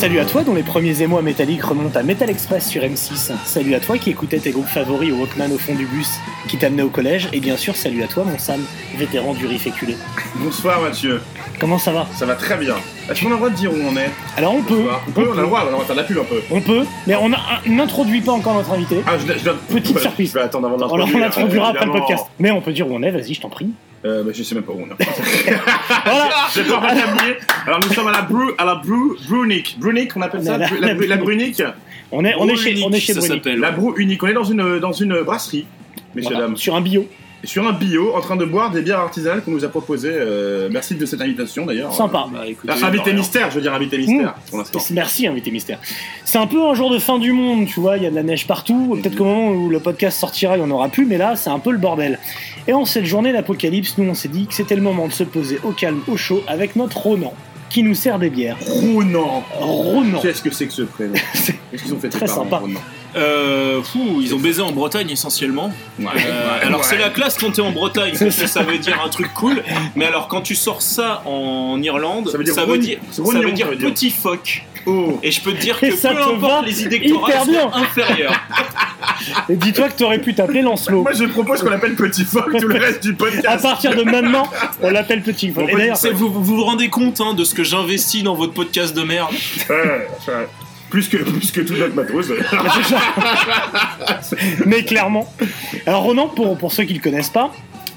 Salut à toi dont les premiers émois métalliques remontent à Metal Express sur M6. Salut à toi qui écoutais tes groupes favoris au Walkman au fond du bus qui t'amenait au collège. Et bien sûr, salut à toi mon Sam, vétéran du riff éculé. Bonsoir Mathieu, Comment ça va? Ça va très bien. Est-ce qu'on a le droit de dire où on est? Alors on peut. On peut, on a le droit, on va faire la pub un peu. on peut, mais on n'introduit pas encore notre invité. Ah, je, je, je- Petite bah, surprise. Je vais attendre avant de On l'introduira après le podcast. Mais on peut dire où on est, vas-y, je t'en prie. Euh, bah, je sais même pas où on est. Voilà J'ai pas. Alors nous sommes à la Bru, à la Bru, Brunic. Brunic, on appelle ça La- La, la- la, la Brunic. On est, on est chez, on est chez ça Bruni. s'appelle. La Bru unique. On est dans une, dans une brasserie, messieurs, Voilà, dames. Sur un bio. Sur un bio, en train de boire des bières artisanales qu'on nous a proposées. Euh, merci de cette invitation d'ailleurs. Sympa. Bah, écoutez, Ah, invité mystère, je veux dire invité mystère pour l'instant. Merci, invité mystère. C'est un peu un jour de fin du monde, tu vois, il y a de la neige partout. Peut-être qu'au moment où le podcast sortira, il n'y en aura plus, mais là, c'est un peu le bordel. Et en cette journée d'apocalypse, nous, on s'est dit que c'était le moment de se poser au calme, au chaud, avec notre Ronan, qui nous sert des bières. Ronan. Ronan. Qu'est-ce que c'est que ce prénom? C'est Qu'est-ce qu'ils ont fait très sympa. Ronan? Euh, fou, ils ont baisé en Bretagne essentiellement. Ouais, Euh, ouais, alors ouais. c'est la classe quand t'es en Bretagne, C'est parce que ça veut dire un truc cool. Mais alors quand tu sors ça en Irlande, Ça veut dire ça veut ça veut petit phoque. Oh Et je peux te dire que ça peu importe les idées que t'auras, inférieures. Et dis-toi que t'aurais pu t'appeler Lancelot. Moi je propose qu'on appelle Petit Phoque tout le reste du À podcast. partir de maintenant, on l'appelle Petit d'ailleurs, C'est- Vous, vous vous rendez compte hein, de ce que j'investis dans votre podcast de merde Ouais, ouais. Plus que, plus que tout notre matos. mais clairement. Alors Ronan, pour, pour ceux qui le connaissent pas,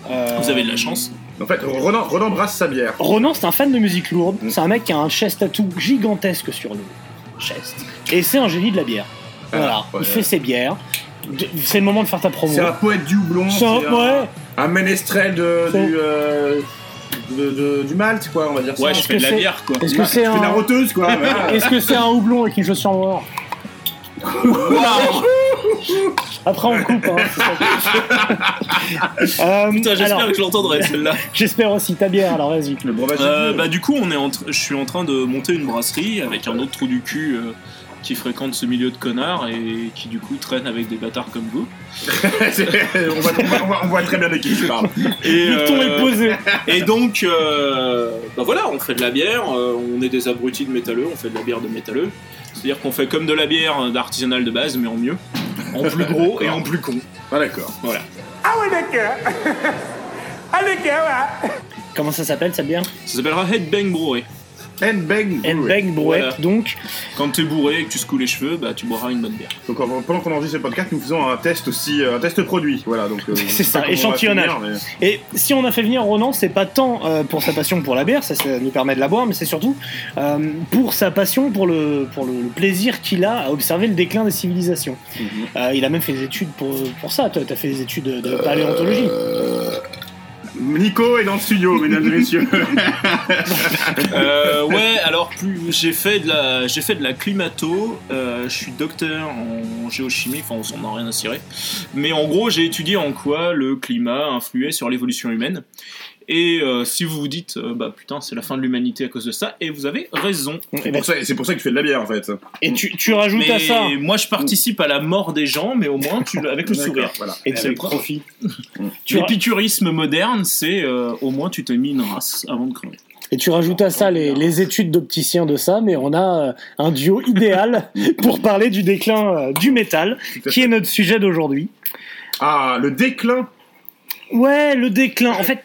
euh, Vous avez de la chance. En fait, Ronan, Ronan brasse sa bière. Ronan, c'est un fan de musique lourde. Mm. C'est un mec qui a un chest tattoo gigantesque sur le chest. Et c'est un génie de la bière. Voilà, Ah, ouais. il fait ses bières. C'est le moment de faire ta promo. C'est un poète du houblon. C'est un- c'est un, ouais. un ménestrel de, du, euh, de, de- du Malte, quoi, on va dire ça. Ouais, je est-ce fais de que la c'est- bière quoi. Est-ce que c'est C'est de la un... roteuse, quoi. voilà. Est-ce que c'est un houblon avec une chaussure noire Après on coupe. Hein. Euh, Putain, j'espère alors, que je l'entendrai celle-là. J'espère aussi ta bière. Alors vas-y. Le Euh, du- bah du coup on est en je suis en train de monter une brasserie avec un autre trou du cul euh, qui fréquente ce milieu de connards et qui du coup traîne avec des bâtards comme vous. On, voit, on voit- on voit- on voit très bien de qui je parle. Et, Le ton euh, est posé. et donc euh, bah voilà, on fait de la bière, euh, on est des abrutis de métalleux, on fait de la bière de métalleux. C'est-à-dire qu'on fait comme de la bière d'artisanal de base mais en mieux, en plus gros et en plus con. Ah, d'accord. Voilà. Comment ça s'appelle cette bière? Ça s'appellera Headbang Brewery. Bang Bang Brouette. Voilà. Donc, Quand t'es bourré et que tu secoues les cheveux, bah tu boiras une bonne bière. Donc en- pendant qu'on enregistre ce podcast, nous faisons un test aussi, euh, un test produit. Voilà, donc. euh, je C'est sais ça, pas comment on va échantillonnage. finir, mais- Et si on a fait venir Ronan, c'est pas tant euh, pour sa passion pour la bière, ça, ça nous permet de la boire, mais c'est surtout euh, pour sa passion, pour le, pour le, plaisir qu'il a à observer le déclin des civilisations. Mhm. Euh, il a même fait des études pour, pour ça, toi, t'as fait des études de, de paléontologie. Nico est dans le studio, mesdames et messieurs. Euh, ouais, alors plus j'ai fait de la j'ai fait de la climato. euh, je suis docteur en géochimie, enfin on s'en a rien à cirer. Mais en gros, j'ai étudié en quoi le climat influait sur l'évolution humaine. Et euh, si vous vous dites, euh, bah putain, c'est la fin de l'humanité à cause de ça, et vous avez raison. Et, C'est pour, ça- c'est pour ça que tu fais de la bière en fait. et tu, tu rajoutes Mais à ça. moi, je participe à la mort des gens, mais au moins tu, avec le sourire. Voilà. Et c'est avec profit. L'épicurisme moderne, c'est euh, au moins tu t'es mis une race avant de crever. Et tu rajoutes à ça les, les études d'opticien de ça, mais on a un duo idéal pour parler du déclin du métal, qui est notre sujet d'aujourd'hui. Ah, le déclin. Ouais, le déclin. En fait,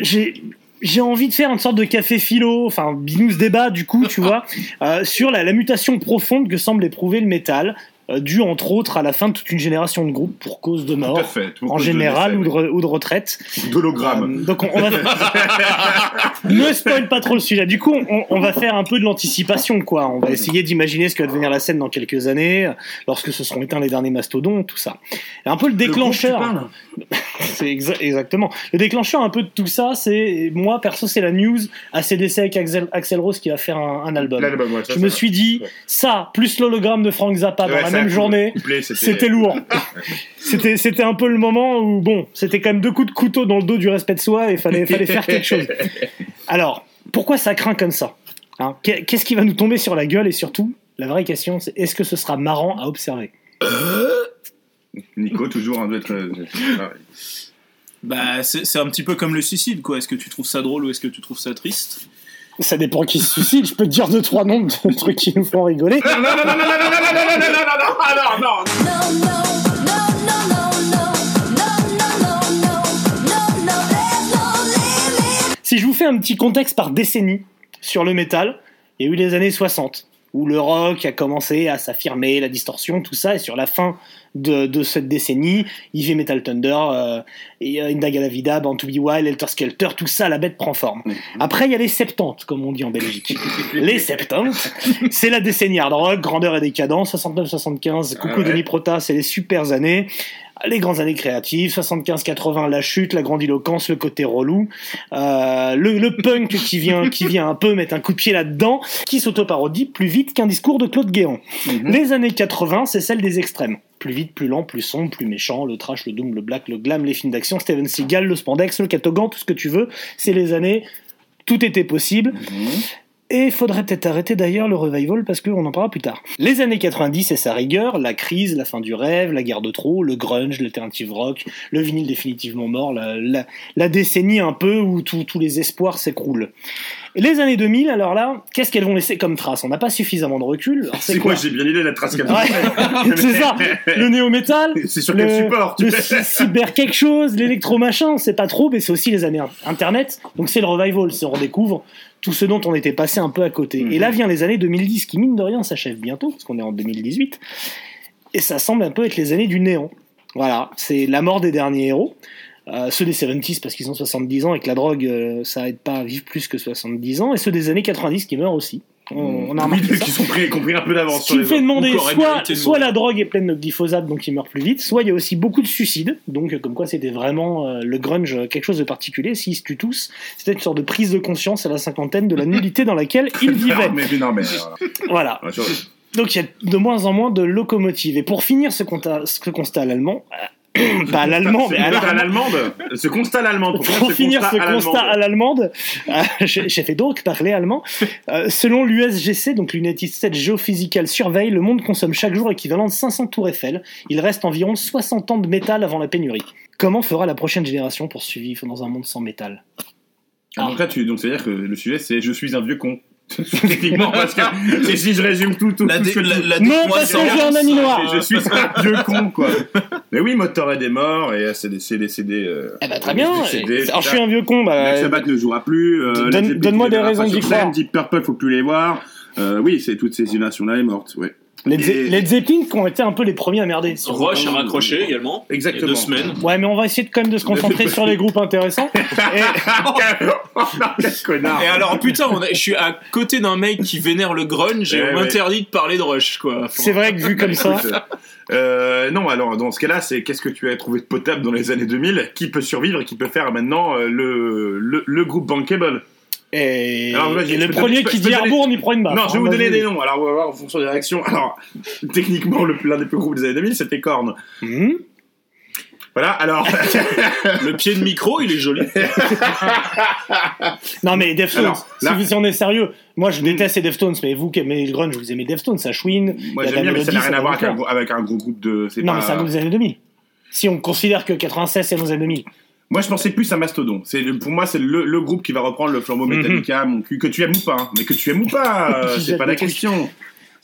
j'ai j'ai envie de faire une sorte de café philo, enfin binous débat du coup, tu vois, euh, sur la, la mutation profonde que semble éprouver le métal, euh, due entre autres à la fin de toute une génération de groupes pour cause de à mort, fait. En de général, ou décès, de, re- ou de retraite. oui. D'hologramme. Euh, donc on, on va ne spoil pas trop le sujet. Du coup, on, on va faire un peu de l'anticipation, quoi. On va essayer d'imaginer ce que va devenir la scène dans quelques années, lorsque se seront éteints les derniers mastodons, tout ça. Et un peu le déclencheur. C'est exa- exactement. Le déclencheur un peu de tout ça, c'est moi perso, c'est la news ACDC avec Axel, Axel Rose qui va faire un, album. L'album, ouais, Je me suis dit, Ouais. ça, plus l'hologramme de Frank Zappa dans la même journée. C'était lourd. C'était, c'était un peu le moment où, bon, c'était quand même deux coups de couteau dans le dos du respect de soi et fallait, fallait faire quelque chose. Alors, pourquoi ça craint comme ça Hein, qu'est- Qu'est-ce qui va nous tomber sur la gueule et surtout, la vraie question, c'est est-ce que ce sera marrant à observer? Nico, toujours, un doit être. euh, ah, Bah, c'est c'est un petit peu comme le suicide, quoi. Est-ce que tu trouves ça drôle ou est-ce que tu trouves ça triste? Ça dépend qui se suicide. Je peux te dire deux, trois noms de trucs qui nous font rigoler. Non, non, non, non, non, non, non, non, non, non, non, non, non, non, ah, non, non. No, no, no, no, no, no, no, no, no, no, no, there's no limit. Si je vous fais un petit contexte par décennie sur le métal, il y a eu les années 60, où le rock a commencé à s'affirmer, la distorsion, tout ça, et sur la fin de, de cette décennie, Heavy Metal Thunder, euh, et, euh, Indaga la Vida, Born to Be Wild, Helter Skelter, tout ça, la bête prend forme. Après, il y a les 70, comme on dit en Belgique. les 70, c'est la décennie hard rock, grandeur et décadence, 69-75, coucou Ah ouais. Denis Prota, c'est les super années. Les grandes années créatives, 75-80, la chute, la grandiloquence, le côté relou, euh, le, le punk qui vient, qui vient un peu mettre un coup de pied là-dedans, qui s'auto-parodie plus vite qu'un discours de Claude Guéant. Mhm. Les années 80, c'est celle des extrêmes. Plus vite, plus lent, plus sombre, plus méchant, le trash, le doom, le black, le glam, les films d'action, Steven Seagal, le spandex, le catogan, tout ce que tu veux. C'est les années, tout était possible. Et il faudrait peut-être arrêter d'ailleurs le revival parce qu'on en parlera plus tard. Les années 90 et sa rigueur, la crise, la fin du rêve, la guerre de trop, le grunge, l'alternative rock, le vinyle définitivement mort, la, la- la décennie un peu où tous les espoirs s'écroulent. Les années 2000, alors là, qu'est-ce qu'elles vont laisser comme trace? On n'a pas suffisamment de recul. C'est quoi? J'ai bien l'idée de la trace qu'elle Ouais, c'est ça. Le néo-métal, C'est sur le, quel support tu le cyber quelque chose, l'électro machin, on sait pas trop, mais c'est aussi les années internet. Donc c'est le revival, c'est on redécouvre tout ce dont on était passé un peu à côté. Mhm. Et là vient les années 2010 qui mine de rien s'achèvent bientôt parce qu'on est en 2018 et ça semble un peu être les années du néant. Voilà, c'est la mort des derniers héros. Euh, ceux des 70s parce qu'ils ont 70 ans et que la drogue euh, ça aide pas à vivre plus que 70 ans et ceux des années 90 qui meurent aussi. On, on a remarqué ça. qui sont pris, qui ont pris un peu d'avance Ce qui me fait demander, soit, soit la drogue est pleine de glyphosate, donc il meurt plus vite, soit il y a aussi beaucoup de suicides, donc comme quoi c'était vraiment euh, le grunge euh, quelque chose de particulier. S'ils se tuent tous, c'était une sorte de prise de conscience à la cinquantaine de la nullité dans laquelle ils vivaient. Non, mais, mais non, mais. euh, Voilà. Donc il y a de moins en moins de locomotives. Et pour finir ce, constat- ce constat à l'allemand, euh, pas à l'allemand, Ce mais à à l'allemande. Ce constat à l'allemande. Pour finir ce constat à l'allemande, euh, j'ai fait donc parler allemand. Euh, selon l'USGC, donc l'United States Geophysical Survey, le monde consomme chaque jour l'équivalent de 500 tours Eiffel. Il reste environ 60 ans de métal avant la pénurie. Comment fera la prochaine génération pour survivre dans un monde sans métal? Ah, donc là, tu, donc c'est-à-dire que le sujet, c'est je suis un vieux con. Techniquement, parce que si je résume tout, tout, La, tout dé- ce que la, Non, parce que j'ai un ami noir. je suis un vieux con, quoi. Mais oui, Motorhead est mort, et c'est des, CD. Euh, Eh ben très bien. CD, Alors je suis un vieux con. Bah, Black Sabbath ne jouera plus. euh, donne-moi ne des raisons d'y croire. Deep Purple, faut plus les voir. Euh, oui, c'est toutes ces générations-là est morte, ouais. Les, Et- les Zeppelin qui ont été un peu les premiers à merder. Roche a raccroché également. Il y a Exactement. deux semaines. Ouais, mais on va essayer de, quand même de se concentrer sur les groupes intéressants. Et- oh connard Et alors, putain, on a- je suis à côté d'un mec qui vénère le grunge et Eh on ouais. m'interdit de parler de Rush, quoi. C'est vrai que vu comme ça. Euh, non, alors dans ce cas-là, c'est qu'est-ce que tu as trouvé de potable dans les années 2000 Qui peut survivre et qui peut faire maintenant euh, le, le, le groupe Bankable? Et, Alors, et je le premier qui dit donner- Arbour, on y prend une baffe. Non, je vais hein, vous donner des noms. Alors, on va voir en fonction des réactions. Alors, techniquement, l'un des plus groupes des années 2000, c'était Korn. Mhm. Voilà, alors. Le pied de micro, il est joli. Non, mais Deftones, Alors, là- si, on est sérieux, moi je déteste les Deftones, mais vous qui aimez le grunge, vous aimez Deftones, ça chouine. Moi, j'aime bien, mais ça n'a rien à voir avec un, gros- avec un gros groupe de. Non, pas- mais c'est un groupe des années 2000. Si on considère que 96 c'est nos années 2000. Moi, je pensais plus à Mastodon. C'est pour moi, c'est le, le groupe qui va reprendre le flambeau Mhm. Metallica, mon cul, que tu aimes ou pas. hein. Mais que tu aimes ou pas, euh, c'est pas la question.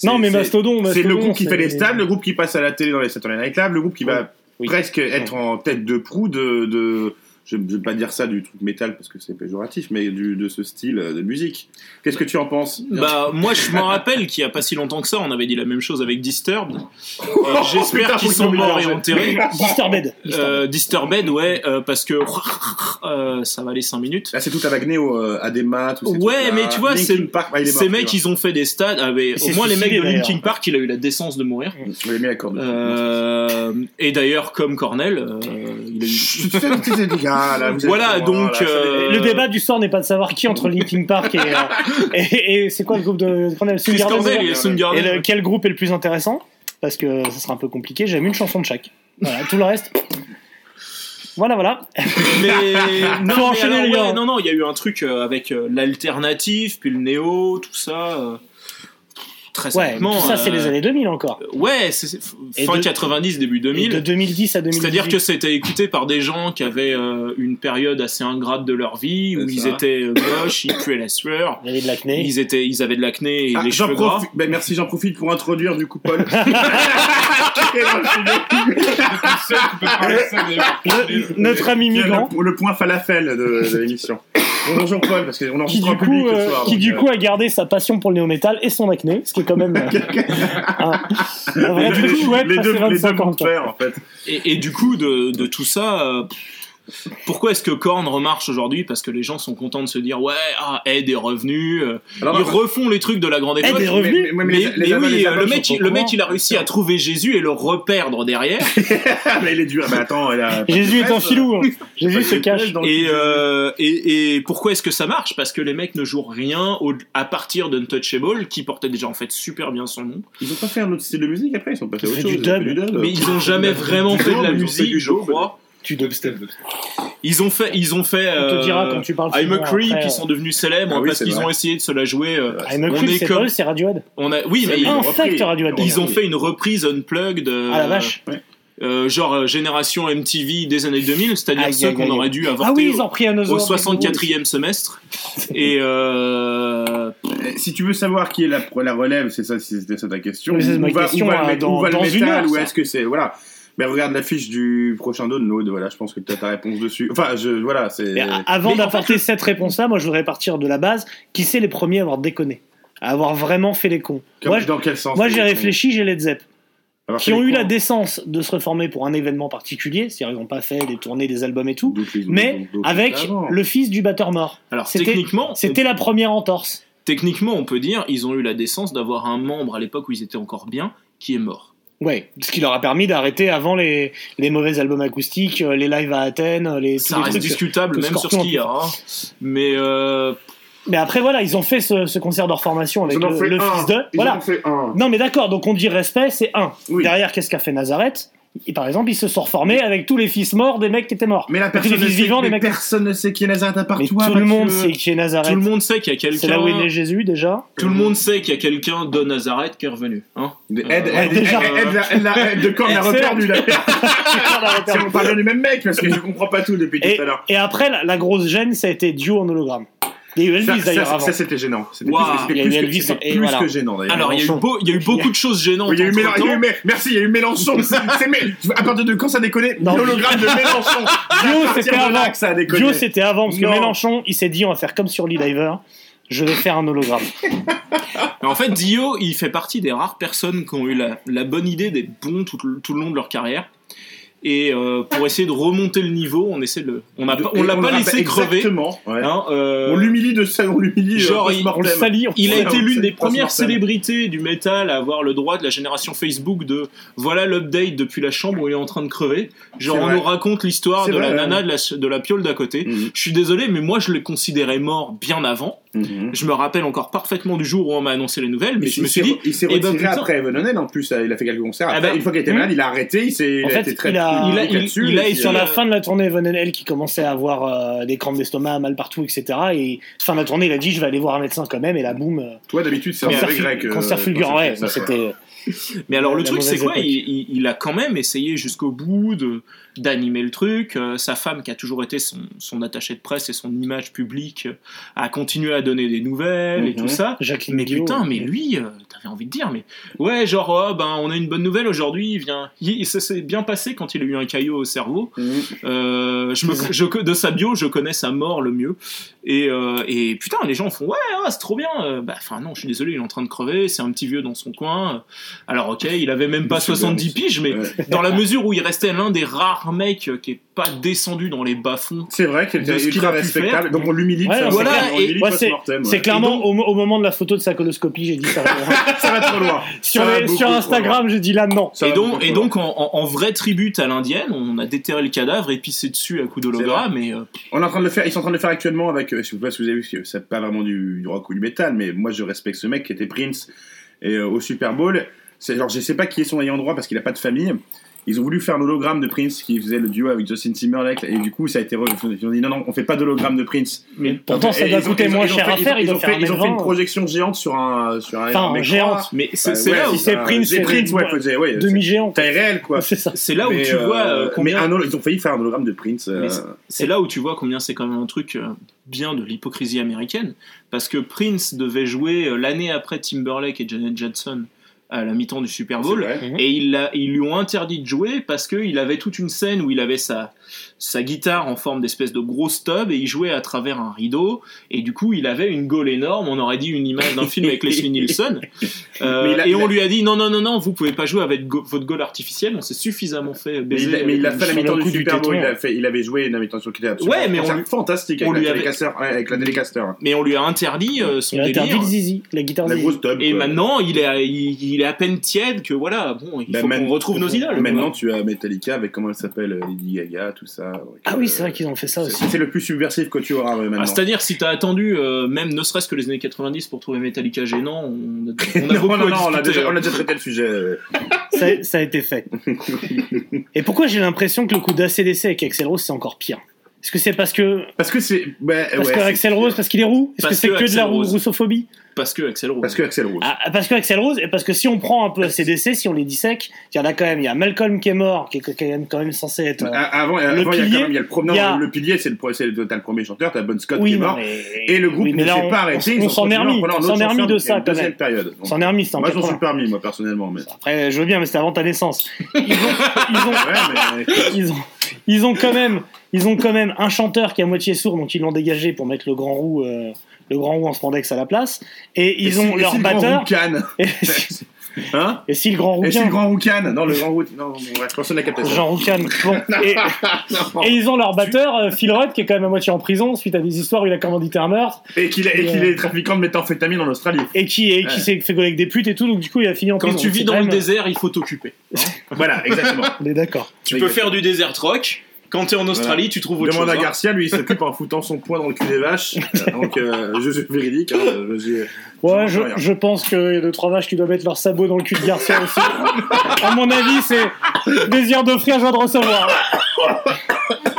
Non, mais c'est- Mastodon, C'est le Mastodon, groupe qui fait les stades, le groupe qui passe à la télé dans les Saturday Night Live, le groupe qui va Oui. presque être en tête de proue de. de je ne veux pas dire ça du truc métal parce que c'est péjoratif, mais du, de ce style de musique. Qu'est-ce que tu en penses? Bah, moi, je m'en rappelle qu'il y a pas si longtemps que ça, on avait dit la même chose avec Disturbed. Euh, Oh, J'espère qu'ils sont morts et enterrés. Disturbed. Euh, Disturbed, ouais, euh, parce que euh, ça va aller 5 minutes. Là, c'est tout avec Néo, euh, Adema, tout ces Ouais, mais tu vois, Park, bah, il est mort, Ces tu mecs, vois. ils ont fait des stades. Ah, mais C'est au moins, les mecs de. Linkin Park, il a eu la décence de mourir. Je l'ai mis à corde. Euh, et d'ailleurs, comme Cornel, euh, il a eu. Là, êtes- Voilà, donc, ça, euh, Le débat du soir n'est pas de savoir qui entre Linkin Park et, euh, et, et c'est quoi le groupe de Soundgarden, et Soundgarden. Et le- quel groupe est le plus intéressant? Parce que ça sera un peu compliqué. J'aime une chanson de chaque. Voilà, tout le reste. Voilà, voilà. Mais non, Faut mais enchaîner, alors, les gars. ouais, non, non, il y a eu un truc euh, avec euh, l'alternative, puis le néo, tout ça. Euh, très Ouais, tout ça, c'est euh, les années 2000 encore. Ouais, c'est fin de- 90, début Et 2000. de 2010 à 2018. C'est-à-dire que c'était écouté par des gens qui avaient euh, une période assez ingrate de leur vie, où ils ça. étaient euh, moches, ils puaient la sueur, Il y avait de l'acné. ils, étaient, ils avaient de l'acné et Ah, j'en cheveux gras. ben, merci, j'en profite pour introduire du coup Paul. Le- notre ami migrant. Le, le point falafel de, de l'émission. Bon, bonjour Paul, parce qu'on Qui enregistre du, en public coup, ce euh, soir. qui du euh, coup a gardé sa passion pour le néo-métal et son acné, ce qui est quand même euh, un, un vrai les, truc chouette les deux, les deux 25 vont ans. de pair, en fait. Et, et du coup, de, de tout ça, euh, pourquoi est-ce que Korn remarche aujourd'hui Parce que les gens sont contents de se dire ouais, ah, Ed est revenu. euh, Alors, ils refont les trucs de la grande époque. est revenu mais- mais- Mais, les- les mais albums- oui, les euh, le mec, il- le mec, il a réussi à trouver Jésus et le reperdre derrière. Mais il est dur. Mais attends, il a. Jésus est un filou. hein. Jésus se cache. dans le Et, euh, et, et pourquoi est-ce que ça marche Parce que les mecs ne jouent rien au- à partir d'Untouchable, qui portait déjà en fait super bien son nom. Ils ont pas fait un autre style de musique après, ils sont passés à autre chose. Mais ils ont jamais vraiment fait de la musique, du je crois. Tu dubstep. Ils ont fait, ils ont fait. On te euh, dira quand tu parles. I'm a Creep, après, ils sont devenus célèbres Ah oui, parce qu'ils ont essayé de se la jouer. euh, I'm a on Creep, est c'est comme- c'est Radiohead. on a, oui, mais ils, Radiohead. ils ont fait une reprise unplugged. euh, Ah la vache. euh, genre euh, génération MTV des années 2000, c'est-à-dire ceux qu'on aurait dû avoir Ah oui, ils ont pris un au ozo. 64e semestre. Et euh, Si tu veux savoir qui est la, la relève, c'est ça, c'était ça ta question. Oui, c'est Où ma va, question, où va, le, dans- où va le dans une métal, heure, ou est-ce que c'est voilà. Mais regarde l'affiche du prochain download, voilà, je pense que tu as ta réponse dessus. Enfin, je, voilà, c'est. Avant en d'apporter cette réponse-là, moi je voudrais partir de la base. Qui c'est les premiers à avoir déconné À avoir vraiment fait les cons? Comme- Moi, dans quel sens moi j'ai réfléchi, j'ai les Zepp. Alors, Qui ont eu la décence de se reformer pour un événement particulier, c'est-à-dire ils n'ont pas fait des tournées, des albums et tout, mais avec le fils du batteur mort. alors techniquement, C'était la première entorse. techniquement, on peut dire, ils ont eu la décence d'avoir un membre à l'époque où ils étaient encore bien, qui est mort. Ouais, ce qui leur a permis d'arrêter avant les, les mauvais albums acoustiques, euh, les lives à Athènes, les, Ça les reste trucs. discutable, que même sur ce qu'il y a. hein. Mais euh, Mais après voilà, ils ont fait ce, ce concert de reformation avec Ils en ont le, fait le un. fils de. Ils en Voilà. ont fait un. Non mais d'accord, donc on dit respect, c'est un. Oui. Derrière, qu'est-ce qu'a fait Nazareth? Et Par exemple, ils se sont reformés avec tous les fils morts des mecs qui étaient morts. Mais la personne, ne sait, vivants, mais mecs. personne ne sait qui est Nazareth à part Mais toi. tout le monde sait qui est Nazareth. tout le monde sait qu'il y a C'est là où est né quelqu'un. Jésus déjà. Tout le monde sait qu'il y a quelqu'un de Nazareth qui est revenu. Hein Ouais, Ed, déjà. Ed, de corps, reperdu là. Si on parle du même mec, parce que je comprends pas tout depuis Et, tout à l'heure. et après, la, la grosse gêne, ça a été Dio en hologramme. Il y a eu Ça, Elvis d'ailleurs ça, avant. ça, c'était gênant. C'était Waouh. plus, a plus, que, Elvis c'était et plus voilà. que gênant d'ailleurs. Alors, il y, a eu Mélenchon. beau- il y a eu beaucoup de choses gênantes. Oui, il y a eu entre Mélenchon. il y a eu temps. Mé- Merci, il y a eu Mélenchon. C'est mais à partir de quand ça déconne Non. L'hologramme de Mélenchon. Dio, c'était avant. que ça a déconné. Dio, c'était avant, parce que. Mélenchon, il s'est dit, on va faire comme sur Lee Diver. Je vais faire un hologramme. Mais en fait, Dio, il fait partie des rares personnes qui ont eu la, la bonne idée d'être bons tout le long de leur carrière. Et euh, pour essayer de remonter le niveau, on essaie de le. On on l'a pas laissé crever. Exactement. ouais. hein, euh, On l'humilie de ça, on l'humilie. Genre, euh, il- On le post-mortem. salit. Il a Ouais, été l'une des premières célébrités du métal à avoir le droit de la génération Facebook de voilà l'update depuis la chambre où il est en train de crever. Genre on nous raconte l'histoire de la nana de la, de la piole d'à côté. Mhm. Je suis désolé, mais moi je le considérais mort bien avant. Mhm. Je me rappelle encore parfaitement du jour où on m'a annoncé les nouvelles, mais Il je me s'est- suis dit, il s'est eh ben, retiré putain. après Evan en plus, il a fait quelques concerts. Ah Après, ben, une fois qu'il était malade, il a arrêté, il s'est En il a fait, été très il a- il il a- il- il a et Sur euh, la fin de la tournée, Von L qui commençait à avoir euh, des crampes d'estomac, mal partout, etc. Et fin de la tournée, il a dit je vais aller voir un médecin quand même. Et là, boum, euh, Toi d'habitude c'est un cancer, vrai grec. euh, cancer fulgurant. Ouais, c'était. Mais alors le truc c'est quoi? Il, il- il a quand même essayé jusqu'au bout de d'animer le truc. Euh, sa femme qui a toujours été son, son attaché de presse et son image publique a continué à donner des nouvelles et Mhm. tout ça. Jacqueline Mais putain, mais lui, euh, t'avais envie de dire, mais ouais, genre, oh, ben, on a une bonne nouvelle aujourd'hui, il vient. Il, ça s'est bien passé quand il a eu un caillot au cerveau. Mhm. Euh, je me, je, de sa bio, je connais sa mort le mieux. Et, euh, et putain, les gens font ouais, ah, c'est trop bien. Euh, Bah, enfin non, je suis désolé, il est en train de crever. C'est un petit vieux dans son coin. Alors ok, il avait même pas Monsieur 70 Burns. piges, mais Ouais. dans la mesure où il restait l'un des rares mecs qui est pas descendu dans les bas fonds. C'est vrai qu'il était ultra respectable. faire. Donc on l'humilie. Ouais, voilà, c'est ouais, clairement donc- au, au moment de la photo de sa coloscopie, j'ai dit ça. Ça va trop loin. sur, les- Instagram, j'ai dit là non. Ça et donc, et en, en- en vrai tribute à l'indienne, on a déterré le cadavre et pissé dessus à coup d'hologramme. Et euh, On est en train de le faire, ils sont en train de le faire actuellement avec, euh, je sais pas si vous avez vu, parce que c'est pas vraiment du, du rock ou du métal, mais moi je respecte ce mec qui était Prince et euh, au Super Bowl. c'est genre, je sais pas qui est son ayant droit parce qu'il a pas de famille. Ils ont voulu faire un hologramme de Prince qui faisait le duo avec Justin Timberlake et du coup ça a été re- ils ont dit non non on fait pas d'hologramme de Prince. Mais pourtant, ça doit coûter moins cher à faire. Ils ont fait, faire ils ont fait une un projection géante sur un sur un Enfin, géante. Mais c'est ouais, là si c'est Prince, c'est Prince, ouais, ouais, demi-géant. taille réelle quoi. C'est ça. c'est là où tu vois euh, euh, combien ils ont failli faire un hologramme de Prince. euh, c'est- là où tu vois combien c'est quand même un truc euh, bien de l'hypocrisie américaine, parce que Prince devait jouer euh, l'année après Timberlake et Janet Jackson à la mi-temps du Super Bowl, vrai. et il ils lui ont interdit de jouer parce qu'il avait toute une scène où il avait sa, sa guitare en forme d'espèce de gros stub et il jouait à travers un rideau, et du coup il avait une gaule énorme, on aurait dit une image d'un film avec Leslie Nielsen, Euh, Mais a- et on a- lui a dit non, non, non, non, vous pouvez pas jouer avec go- votre gaule artificielle, on s'est suffisamment fait Mais baiser. il, a- mais il a une fait la mi-temps du Super Bowl, il, a fait, il avait joué une mi-temps sur qui était absolument Ouais, mais on concert lui- fantastique on avec, lui la avait- avec la télécaster. Mais on lui a interdit euh, son Il a interdit délire. le zizi, la guitare La zizi. grosse tub. Et quoi. maintenant, il est, à, il, il est à peine tiède que voilà, bon, il Bah, faut man- qu'on retrouve nos idoles. Maintenant, tu as Metallica avec comment elle s'appelle, euh, Lady Gaga, tout ça. Donc, Ah euh, oui, c'est vrai qu'ils ont fait ça aussi. c'est le plus subversif que tu auras maintenant. Ah, C'est-à-dire, si t'as attendu, euh, même ne serait-ce que les années 90 pour trouver Metallica gênant, on a, on a non, beaucoup non, à non, on a, discuter, déjà, on a déjà traité le sujet. euh. Ça, ça a été fait. Et pourquoi j'ai l'impression que le coup d'ACDC avec Axel Rose, c'est encore pire? Est-ce que c'est parce que Parce que c'est. bah, parce ouais, que c'est- Axel Rose, parce qu'il est roux Est-ce que c'est que que de la Rose. roussophobie Parce que Axel Rose. Parce que Axel Rose. ah, Parce que Axel Rose, et parce que si on prend un peu ACDC, si on les dissèque, il y en a quand même. Il y a Malcolm qui est mort, qui est quand même, quand même censé être. euh, Ah, Avant, il y a quand pilier, même il y a le Le pilier, c'est le, c'est premier chanteur, t'as Bon Scott qui est mort. mais... Et le groupe oui, mais ne là, s'est on- pas arrêté. On, s'en est remis, on s'en est remis de ça quand même. période. On s'en est remis, en Moi, j'en 80. suis permis, moi, personnellement. Après, je veux bien, mais c'était avant ta naissance. Ils ont, ils ont, quand même, ils ont quand même un chanteur qui est à moitié sourd, donc ils l'ont dégagé pour mettre le grand roux, euh, le grand roux en spandex à la place. Et ils Et ont si- et leur si le grand batteur. Et, Hein et si le grand Et si le grand Roucan Non, le grand Roucan. Non, bref, personne n'a capté ça. Jean Roucan. Bon, et, ils ont leur batteur, euh, Phil Rudd, qui est quand même à moitié en prison suite à des histoires où il a commandité un meurtre Et qu'il est, et qu'il est trafiquant de méthamphétamine en Australie. et qui, et qui Ouais. s'est fait avec des putes et tout, donc du coup il a fini en Quand prison. tu Donc, vis dans quand le même- désert, il faut t'occuper. Voilà, exactement. On est d'accord. Tu peux faire du désert rock. Quand t'es en Australie, tu trouves autre Demande chose. à hein. Garcia, lui, il s'occupe en foutant son poing dans le cul des vaches. Euh, Donc, euh, je suis véridique. Hein, je Ouais, je je, pense qu'il y a deux trois vaches qui doivent mettre leur sabot dans le cul de Garcia aussi. à mon avis, c'est désir d'offrir, joie de recevoir.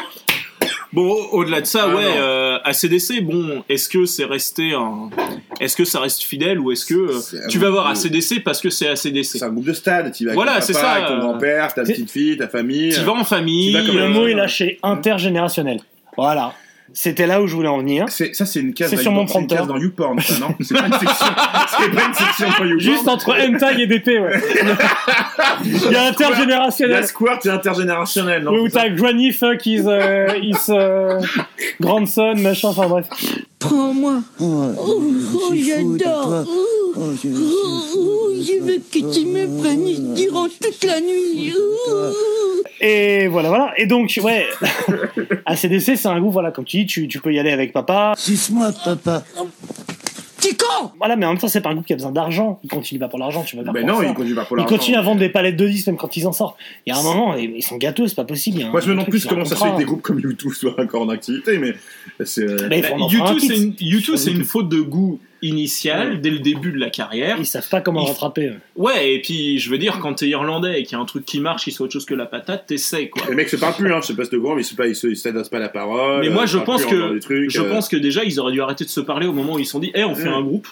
Bon, au- au-delà de ça, Ah, ouais, euh, ACDC, bon, est-ce que c'est resté un. Est-ce que ça reste fidèle ou est-ce que. euh, tu vas voir ACDC parce que c'est ACDC C'est un groupe de stade. Tu vas avec Voilà, ton papa, ça, avec ton euh, grand-père, ta petite fille, ta famille. Tu vas en famille. Tu vas comme Le mot est lâché, intergénérationnel. Voilà. C'était là où je voulais en venir. C'est- Ça, c'est une case sur mon prompteur. dans YouPorn, ça, non? C'est pas une section. C'est pas une section YouPorn. Juste entre hentai et DP, ouais. Il y a Il y a intergénérationnel. Squirt et intergénérationnel. non Oui, où t'as Granny fuck his, euh, euh, grandson, machin, enfin bref. Prends-moi. Oh, Oh, oh, j'adore. Oh, Oh, je- oh, je veux que tu me prennes durant toute la nuit. Oh. Et voilà, voilà. Et donc, ouais, ACDC, c'est un groupe, voilà, comme tu dis, tu, tu peux y aller avec papa. Suce-moi, papa. Voilà, mais en même temps, c'est pas un groupe qui a besoin d'argent. Il continue pas pour l'argent, tu vas pas Ben pour non, il continue pas pour Ils l'argent. continuent à vendre des palettes de disques même quand ils en sortent. Il y a un moment, ils ils sont gâteux, c'est pas possible. il Moi, je me demande plus il comment ça se fait que des groupes comme YouTube soient encore en activité, mais c'est. euh, Mais ils Bah, YouTube, kit. c'est une, YouTube, YouTube. faute de goût initiale dès le début de la carrière. Ils savent pas comment Il- rattraper. Ouais, et puis je veux dire, quand t'es irlandais et qu'il y a un truc qui marche, qui soit autre chose que la patate, t'essaies quoi. Les mecs se parlent plus, hein, je sais pas si de grand, mais ils se, pas- ils se, ils s'adressent pas la parole. Mais moi, je ils pense que- trucs, Je euh, pense que déjà, ils auraient dû arrêter de se parler au moment où ils se sont dit, eh, on fait Ouais. un groupe.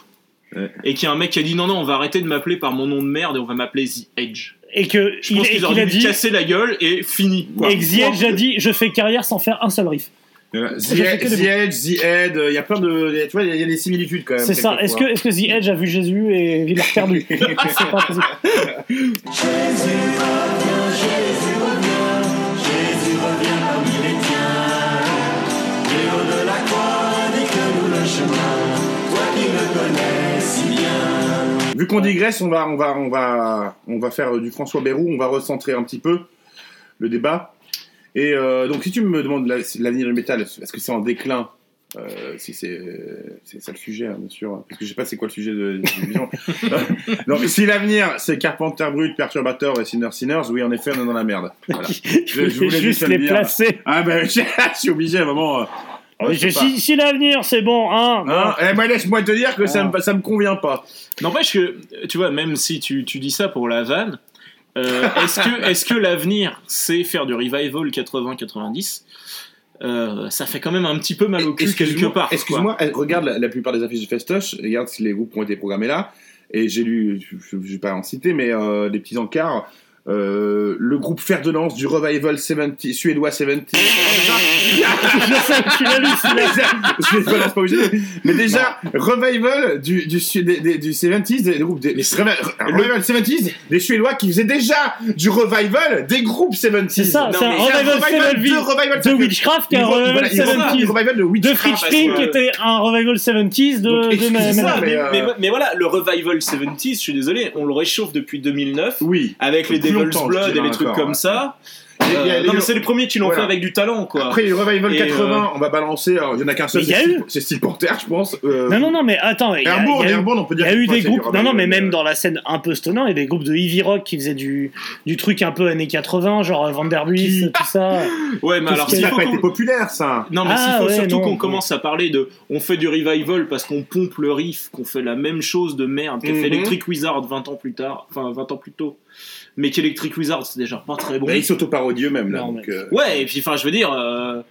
Ouais. Et qu'il y a un mec qui a dit, non, non, on va arrêter de m'appeler par mon nom de merde et on va m'appeler The Edge. Et que Je pense qu'ils qu'il auraient dû dit. casser la gueule et fini. quoi. Et que The Edge a dit Je fais carrière sans faire un seul riff. Euh, The, The Edge, The Head, euh, il y a plein de. Tu vois, il y a des similitudes quand même. C'est ça. Est-ce que, The Edge a vu Jésus et il l'a perdu C'est pas possible. Vu qu'on digresse, on va, on va, on va, on va faire euh, du François Bayrou, on va recentrer un petit peu le débat. Et euh, donc, si tu me demandes la- l'avenir du métal, est-ce que c'est en déclin euh, si c'est ça le sujet, hein, bien sûr, parce que je sais pas c'est quoi le sujet de, l'émission. Donc, si l'avenir c'est Carpenter Brut, Perturbator et Sinner Sinners, oui, en effet, on est dans la merde. Voilà. Je je voulais juste juste le les dire. placer. Ah ben, je suis obligé à un moment. euh, Ah, Ouais, je- pas. si si l'avenir c'est bon, hein. Hein? Eh ben, laisse-moi te dire que ça, me, ça me convient pas. N'empêche que, tu vois, même si tu, tu dis ça pour la vanne, euh, est-ce que, est-ce que l'avenir, c'est faire du revival 80-90 Euh, Ça fait quand même un petit peu mal au cul quelque Excuse-moi, part. Excuse-moi, eh, regarde la, la plupart des affiches de Festoche, regarde si les groupes qui ont été programmés là, et j'ai lu, je ne vais pas en citer, mais euh, des petits encarts. Euh, le groupe fer de lance du revival 70, suédois 70. Je sais que tu l'as lu celui-là. je les balance pas obligé. Mais déjà, revival du, du, su- des, des- du 70s, des, des groupes, des, des- revival 70s, des Suédois qui faisaient déjà du revival des groupes 70s. C'est ça, c'est un mais C'est un revival de 70s revival de Witchcraft qui est un revival il revival- 70s. revival de De Witchcraft. Qui était un revival 70s de, de mais, euh, mais, voilà, le revival 70s, je suis désolé, on le réchauffe depuis 2009 Oui. avec les longtemps, Blood et les trucs comme ça. Euh, non, mais c'est les premiers qui l'ont Voilà. fait avec du talent, quoi. Après, les Revival Et, 80, on va balancer. alors, Il y en a qu'un seul, c'est Steel- Porter, je pense. Euh, Non, non, non, mais attends, il y a, eu- Airborne, on peut il dire y a eu que des groupes, non, non, mais même euh, dans la scène un peu stonant, il y a des groupes de heavy rock qui faisaient du, du truc un peu années 80, genre Vanderbilt, tout ça. Ouais, mais Tout alors qui Ça n'a pas été populaire, ça. Non, mais Ah, s'il faut ouais, surtout qu'on commence à parler de. On fait du revival parce qu'on pompe le riff, qu'on fait la même chose de merde qu'a fait Mhm. Electric Wizard 20 ans plus tard, enfin 20 ans plus tôt. Mais qu'Electric Wizard, c'est déjà pas très bon. Bah, ils s'auto-parodient eux-mêmes, là. Non, donc, mais- euh, Ouais, et puis enfin, je veux dire. euh,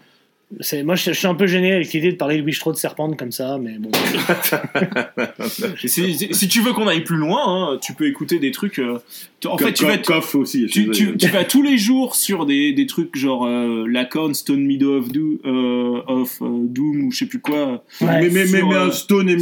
moi, je, je suis un peu gêné avec l'idée de parler de Wishthrow de Serpente comme ça, mais bon. si, si- si tu veux qu'on aille plus loin, hein, tu peux écouter des trucs. euh, tu- en fait, tu vas, Coff aussi. je suis tu, tu- désolé. tu vas tous les jours sur des, des trucs genre euh, Lacan, Stone Meadow of, Do- euh, of euh, Doom ou je sais plus quoi. Ouais. Mais, mais, mais, sur, mais euh, un Stone et et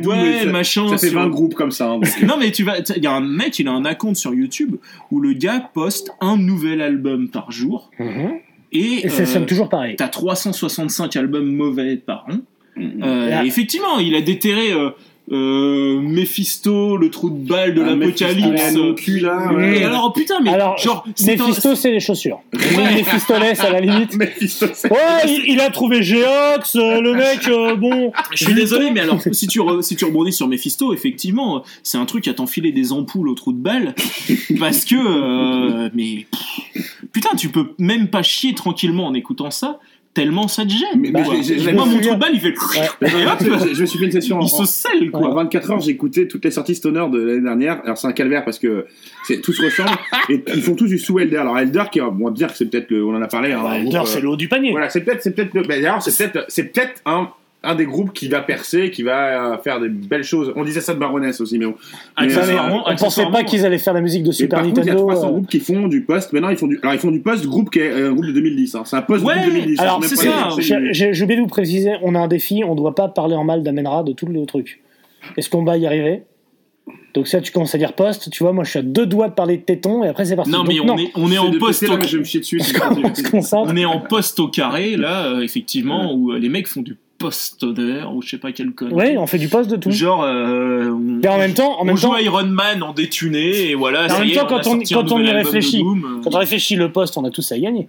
tout. ouais, ça, machin. ça fait sur- 20 groupes comme ça. hein, donc. Non mais tu vas, il y a un mec, il a un account sur YouTube où le gars poste un nouvel album par jour Mhm. Et, Et ça euh, sonne toujours pareil. t'as 365 albums mauvais par an. Euh, Ah. et effectivement, il a déterré euh, euh, Mephisto, le trou de balle de Ah, l'apocalypse. Ouais. Alors putain, mais Alors, genre, un- Mephisto, c'est les chaussures. Ouais. Mephistolès, à la limite. Mephisto, c'est- Ouais, il, il a trouvé Geox, euh, le mec, euh, bon. Je suis désolé, mais alors si tu re- si tu rebondis sur Mephisto, effectivement, c'est un truc à t'enfiler des ampoules au trou de balle parce que euh, mais pff, putain, tu peux même pas chier tranquillement en écoutant ça. Tellement ça te gêne. Mais- quoi. Moi, mon trou de balle, il fait. Mais Et hop, je, je me suis fait une session en, il se scelle, en quoi. 24 heures, j'ai écouté toutes les sorties stoner de l'année dernière. Alors c'est un calvaire parce que c'est tout se ressemble et ils font tous du sous Elder. Alors Elder, qui, on va dire que c'est peut-être, le- on en a parlé. hein, Elder, euh, c'est le haut du panier. Voilà, c'est peut-être, c'est peut-être, le- d'ailleurs, c'est peut-être, c'est peut-être un, un des groupes qui va percer, qui va euh, faire des belles choses. On disait ça de Baroness aussi, mais euh, on, on pensait pas qu'ils allaient faire la musique de Super par contre, il y a Nintendo. 300 euh. groupes qui font du post. Maintenant, ils font du, alors ils font du post groupe qui est euh, un groupe de 2010. hein. C'est un post Ouais, groupe 2010. Alors, même c'est ça, J'ai oublié de vous préciser, on a un défi, on doit pas parler en mal d'Amenra de tout le truc. Est-ce qu'on va y arriver? Donc ça, tu commences à dire poste, tu vois, moi je suis à deux doigts de parler de téton et après c'est parti. Non, mais Donc, on est on est C'est en poste là, au mais je me dessus. on est en poste au carré là, euh, effectivement, où euh, les mecs font du post d'air ou je sais pas quel code. Oui, on fait du poste de tout. Genre, euh, on, Mais en même temps, en on même joue temps, Iron Man en détuné et voilà. En ça même y est, temps, quand on- un quand on y réfléchit, quand on réfléchit le poste, on a tous à gagner.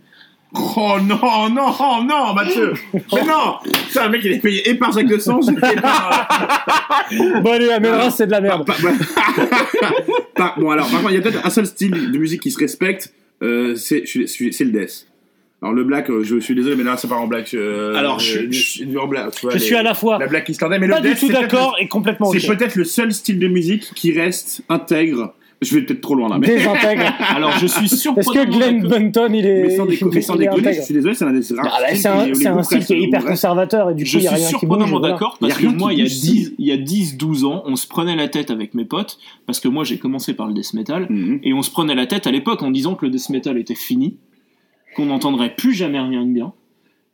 Oh non, non, non, Mathieu Mais non Ça, le mec, il est payé et par Jacques de Sens et par... Bon allez, Amenra, c'est de la merde. par- par- par- bon, alors, par contre, il y a peut-être un seul style de musique qui se respecte, euh, c'est c'est le death. Alors, le black, euh, je suis désolé, mais là, c'est pas en black. euh, Alors, je- euh, je- du- en black, tu vois, Je les- suis à la fois La black islandaise, mais pas le du death, tout c'est peut-être d'accord et complètement le- C'est peut-être le seul style de musique qui reste intègre. Je vais peut-être trop loin là, mais... Désintègre. Alors, je suis Est-ce surprenant. que Glenn Bunton, il est. Mais sans, déco- mais sans déconner, je suis désolé, c'est un des rares Ah bah, c'est un, style qui est hyper conservateur et du coup Je il y a suis rien qui bouge. surprenamment voilà. d'accord Il y a parce que moi, il y a bouge. 10, il y a 10, 12 ans, on se prenait la tête avec mes potes parce que moi, j'ai commencé par le death metal Mhm. et on se prenait la tête à l'époque en disant que le death metal était fini, qu'on n'entendrait plus jamais rien de bien.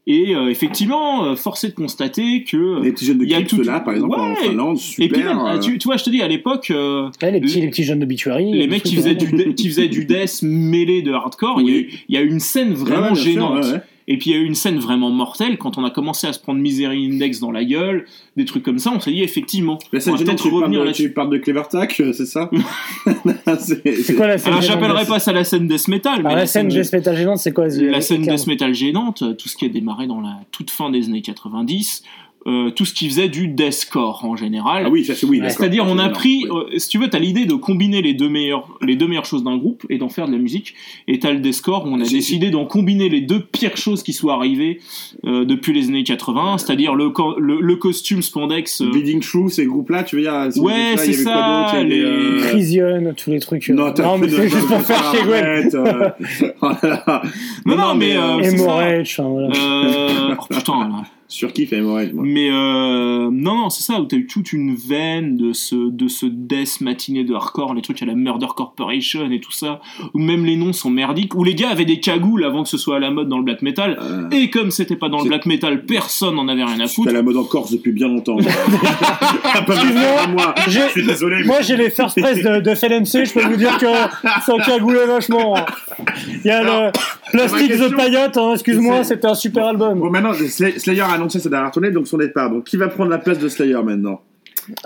Et euh, effectivement, euh, force est de constater que. Les petits jeunes de Il y a Clips, tout- là, par exemple, en Ouais. Finlande, et puis super. même, euh, tu, tu vois, je te dis à l'époque, euh, Ouais, les petits, les petits jeunes d'obituary. les des mecs qui faisaient, du qui faisaient du death mêlé de hardcore, il y a eu- il y, a eu une scène vraiment ouais, sûr, gênante. ouais, ouais. Et puis il y a eu une scène vraiment mortelle quand on a commencé à se prendre Misery Index dans la gueule, des trucs comme ça. On s'est dit effectivement, La on scène va gênante, peut-être tu parles revenir de- là-dessus. tu parles de Clever Tack, euh, c'est ça C'est quoi la scène Alors j'appellerai de- pas ça la scène death metal, mais Alors, la scène death metal gênante, c'est quoi la scène death metal gênante, tout ce qui a démarré dans la toute fin des années 90, euh, tout ce qui faisait du deathcore en général. Ah oui, ça c'est oui. d'accord. C'est-à-dire, on a pris, euh, si tu veux, t'as l'idée de combiner les deux meilleures, les deux meilleures choses d'un groupe et d'en faire de la musique. Et t'as le Deathcore où on a décidé d'en combiner les deux pires choses qui soient arrivées euh, depuis les années 80, c'est-à-dire le, co- le, le costume spandex. euh, Bleeding True, ces groupes-là, tu veux dire ces Ouais, c'est quoi ça, Il y avait, les- euh, Crisium, tous les trucs. euh, Non, non mais c'est juste pour faire chier Gwen. Non, non, mais, euh, euh, oh, putain, Surkiff et Hemorrhage, moi. Mais euh, non, non, c'est ça, où t'as eu toute une veine de ce, de ce death matiné de hardcore, les trucs à la Murder Corporation et tout ça, où même les noms sont merdiques, où les gars avaient des cagoules avant que ce soit à la mode dans le black metal, Euh, et comme c'était pas dans le black metal, personne n'en avait rien à C'est foutre. à la mode en Corse depuis bien longtemps. Pas moi. J'ai- Je suis désolé. mais- Moi j'ai les first press de, de FLNC, je peux vous dire que ça cagoulait vachement. Il y a Alors, le Plastic the Payotte, hein, excuse-moi, c'était un super album. Bon, maintenant, Slay- Slayer a annoncé sa dernière tournée, donc son départ. Donc, qui va prendre la place de Slayer maintenant?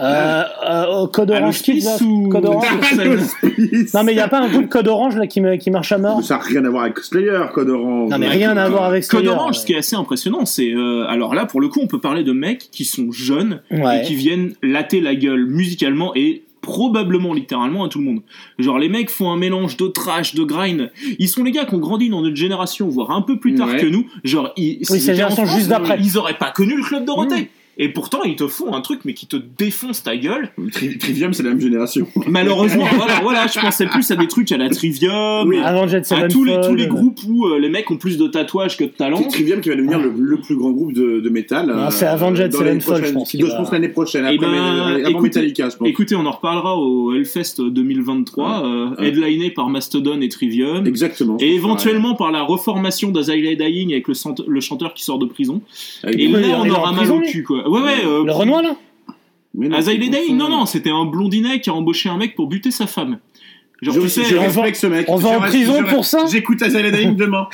Euh, euh, Code Orange Kids, ou- Code Orange. Non mais il y a pas un groupe Code Orange là qui, me- qui marche à mort? Mais Ça n'a rien à voir avec Slayer, Code Orange. Non mais rien à voir avec Code Slayer. Orange, ce qui est assez impressionnant, c'est euh, alors là pour le coup, on peut parler de mecs qui sont jeunes Ouais. et qui viennent latter la gueule musicalement et probablement littéralement à tout le monde. Genre les mecs font un mélange de trash, de grind. Ils sont les gars qui ont grandi dans notre génération, voire un peu plus tard Ouais. que nous. Genre ils, c'est France, juste d'après. Ils auraient pas connu le club Dorothée. Mm. Et pourtant, ils te font un truc, mais qui te défonce ta gueule. Tri- Trivium, c'est la même génération. Malheureusement, voilà, voilà, je pensais plus à des trucs à la Trivium, Oui. à, à tous les, tous les groupes où euh, les mecs ont plus de tatouages que de talent. Trivium qui va devenir le, le plus grand groupe de, de métal. Non, euh, c'est Avenged Sevenfold, je pense va- pense l'année prochaine, Eh après, ben, mais- avant écoutez- Metallica, je pense. Écoutez, on en reparlera au Hellfest 2023, euh, Ouais. headliné par Mastodon et Trivium, Exactement. et éventuellement par la reformation d'Azalea Dying avec le, chanteur qui sort de prison. Avec- Et là, on aura mal au cul, quoi. Ouais, ouais. euh, Le Renoir là? C'est- Dying, non, non, c'était un blondinet qui a embauché un mec pour buter sa femme. Genre, Je, tu sais, je on va- respecte ce mec. on va en prison pour ça J'écoute Azalea demain.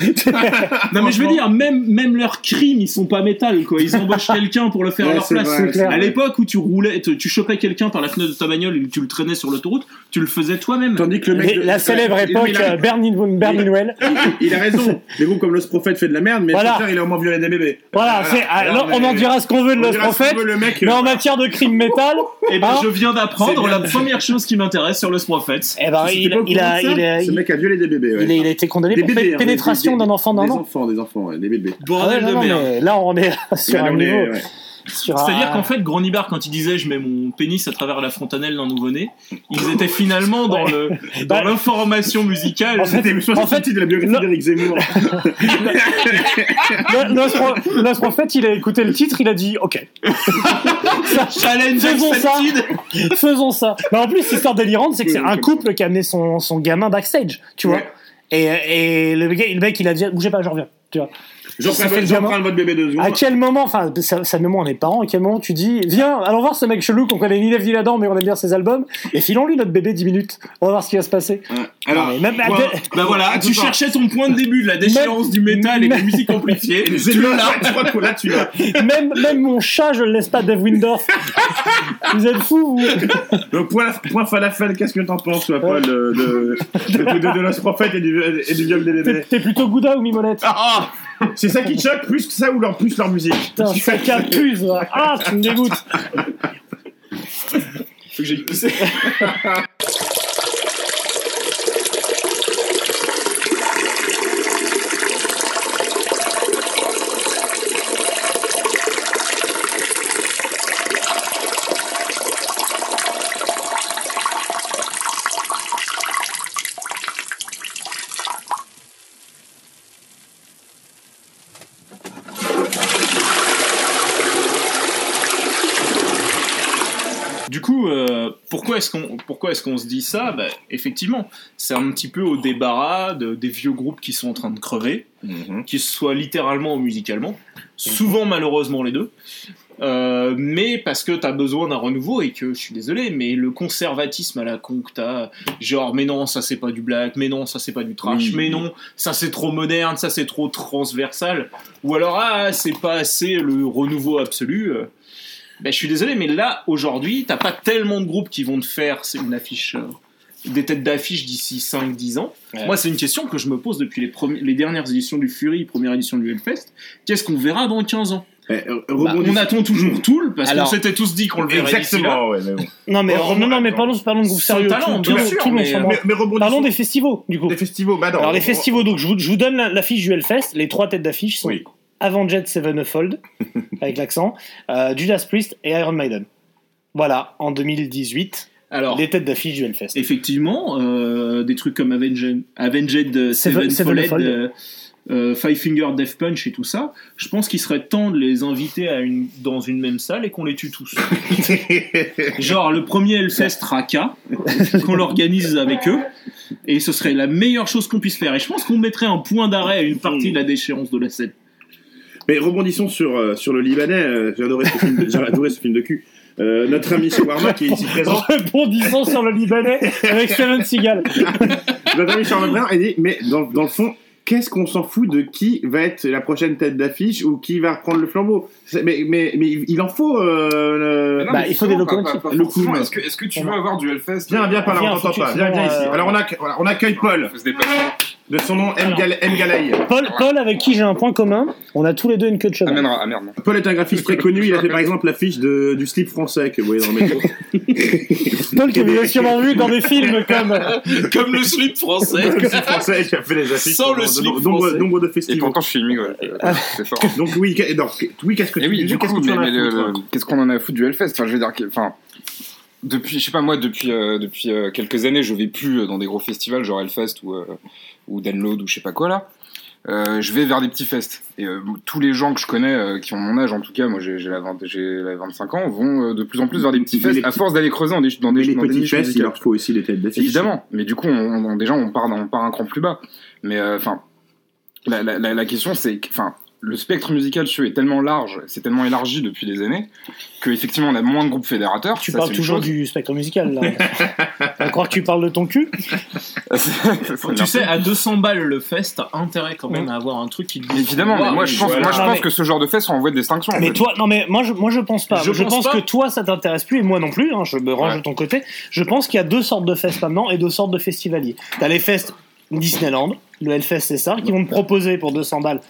non mais je veux dire, même, même leurs crimes, ils sont pas métal, quoi. Ils embauchent quelqu'un pour le faire à Ouais, leur c'est place. vrai, c'est clair. À l'époque où tu roulais, tu, tu chopais quelqu'un par la fenêtre de ta bagnole et tu le traînais sur l'autoroute, tu le faisais toi-même. Tandis que le mec. La célèbre Il- époque il a- euh, Bernie Bernie Noël. Il a raison. Les groupes comme Los Prophètes fait de la merde, mais Voilà. le chanteur, il a au moins violé des bébés. Voilà, ah, Alors, on en dira ce qu'on veut de Los mec. mais euh, en matière de crime métal, Et ben Hein je viens d'apprendre la première chose qui m'intéresse sur le Prophète. eh ben, il, pas au il a, il, a, Ce il, mec a violé des bébés, ouais. il a, il a été condamné Des pour bébés, hein, pénétration des- des- d'un enfant d'un Des an. enfants, des enfants, ouais, des bébés. Ah ouais, Bordel non, de non, merde. mais là on est sur un niveau. C'est-à-dire un- qu'en fait, Gronibar, quand il disait je mets mon pénis à travers la fontanelle d'un nouveau-né, ils étaient finalement dans le dans Bah, l'information musicale. en fait- en fait, de la biographie d'Éric Zemmour. Pro- Los Prophètes, il a écouté le titre, il a dit OK. Ça- Challenge Faisons ça. Faisons ça. Mais en plus, l'histoire délirante, c'est que c'est un couple qui a amené son, son gamin backstage, tu vois. Ouais. Et, et le mec, il a dit, bougez pas, je reviens. Tu vois. J'en Ça fait le prends votre bébé deux À secondes. quel moment, enfin, ça, ça me on est parents, à quel moment tu dis, viens, allons voir ce mec chelou qu'on connaît ni lève ni la dent, mais on aime bien ses albums, et filons-lui notre bébé 10 minutes. On va voir ce qui va se passer. Alors, Non, même, moi, Bah voilà, tu cherchais ton point de début de la déchéance du métal et de la même- musique amplifiée. Tu le l'as là, je crois que là tu l'as. même, même mon chat, je le laisse pas Dave Windorf. vous êtes fous, vous Donc, point, point falafel, qu'est-ce que t'en penses, toi, Paul, de, de, de, de, de Los Prophètes et du, et du viol des T'es bébés? t'es plutôt Gouda ou Mimolette? Ah C'est ça qui te choque plus que ça ou leur, plus leur musique Putain, ça capuse. là. Ah, tu me dégoûtes. Faut que j'aille pisser. coup, euh, pourquoi est-ce qu'on pourquoi est-ce qu'on se dit ça? Bah, Effectivement, c'est un petit peu au débarras de- des vieux groupes qui sont en train de crever, qu'ils soient littéralement ou musicalement, souvent malheureusement les deux. Euh, mais parce que t'as besoin d'un renouveau et que je suis désolé, mais le conservatisme à la con que t'as, genre mais non ça c'est pas du black, mais non ça c'est pas du trash, Oui. mais non ça c'est trop moderne, ça c'est trop transversal, ou alors ah c'est pas assez le renouveau absolu. Euh, ben, je suis désolé, mais là, aujourd'hui, t'as pas tellement de groupes qui vont te faire une affiche, euh, des têtes d'affiche d'ici 5-10 ans. Ouais. Moi, c'est une question que je me pose depuis les, premi- les dernières éditions du Fury, première édition du Hellfest. Qu'est-ce qu'on verra dans 15 ans? Eh, euh, Bah, on attend toujours Tool parce Alors- qu'on s'était tous dit qu'on le verrait. Exactement, ouais, mais bon. Non, mais, Oh, non, non, mais parlons, parlons de groupe Sans sérieux. talent, tout, bien tout- sûr, tout mais- rebondissons Parlons des festivals, du coup. des festivals. Bah, non, Alors, les festivals, donc je vous, je vous donne la, la fiche du Hellfest. Les trois têtes d'affiche sont Oui. Avenged Sevenfold, avec l'accent, euh, Judas Priest et Iron Maiden. Voilà, en 2018, Alors, les têtes d'affiche du Hellfest. effectivement, euh, des trucs comme Avenged, Avenged Seven- Sevenfold, Sevenfold. euh, euh, Five Finger Death Punch et tout ça, je pense qu'il serait temps de les inviter à une, dans une même salle et qu'on les tue tous. Genre, le premier Hellfest Raka, qu'on l'organise avec eux, et ce serait la meilleure chose qu'on puisse faire. Et je pense qu'on mettrait un point d'arrêt à une partie de la déchéance de la scène. Mais rebondissons sur, euh, sur le Libanais. euh, J'ai adoré, ce film de- adoré ce film de cul. Euh, notre ami Shawarma qui est ici présent. Rebondissons sur le Libanais avec Steven Seagal. Notre ami Shawarma il dit Mais dans, dans le fond, qu'est-ce qu'on s'en fout de qui va être la prochaine tête d'affiche ou qui va reprendre le flambeau? Mais, mais, mais il en faut. euh, le- Bah, il faut des locomotives. Le coup Est-ce que, tu veux avoir du Hellfest? Viens, viens par là, Viens, on t'entend pas. Viens, viens ici. Alors on, on accueille Paul. De son nom M. Gal- M. Galaï. Paul, Paul, avec qui j'ai un point commun, on a tous les deux une queue de Ah, cheval. merde, ah merde. Paul est un graphiste très connu. Il a fait par exemple l'affiche de- du slip français que vous voyez dans le métro. Paul que vous avez sûrement vu dans des films comme Comme le slip français. le slip français qui a fait les affiches Sans le slip nombre, français. nombre de Et festivals. pourtant, je suis immigré. Ah. C'est fort. Donc oui, qu'est-ce que Et tu oui, du Qu'est-ce coup, qu'on en a à foutre du Hellfest? Enfin, je veux dire, que- enfin, depuis, je sais pas moi, depuis euh, depuis euh, quelques années, je vais plus euh, dans des gros festivals genre Hellfest ou euh, ou Download ou je sais pas quoi là. Euh, je vais vers des petits fests. Et euh, tous les gens que je connais, euh, qui ont mon âge en tout cas, moi j'ai la, 20 j'ai la 25 ans, vont de plus en plus vers des petits Mais fests à petits- force d'aller creuser dans des, dans des, Mais les dans des petits fesses, il leur faut aussi les têtes d'affiche. Évidemment, mais du coup, on, on- déjà, on part, on part un cran plus bas. Mais enfin, la, la, la, question, c'est enfin, le spectre musical sur est tellement large, c'est tellement élargi depuis des années, que effectivement, on a moins de groupes fédérateurs. Tu ça, parles toujours du spectre musical, là. On va croire que tu parles de ton cul Tu sais, à 200 balles le fest, t'as intérêt quand même à avoir un truc qui te dit. Évidemment, mais moi, je pense, voilà. moi, je Non, pense mais- que ce genre de fest sont en voie de distinction. en Mais fait. toi, non mais moi je, moi je pense pas. Je Je, pense pense, pas. que toi ça t'intéresse plus et moi non plus. hein, je me range Ouais. de ton côté. Je pense qu'il y a deux sortes de fests maintenant et deux sortes de festivaliers. T'as les fests Disneyland, le Hellfest c'est ça, qui vont te proposer pour 200 balles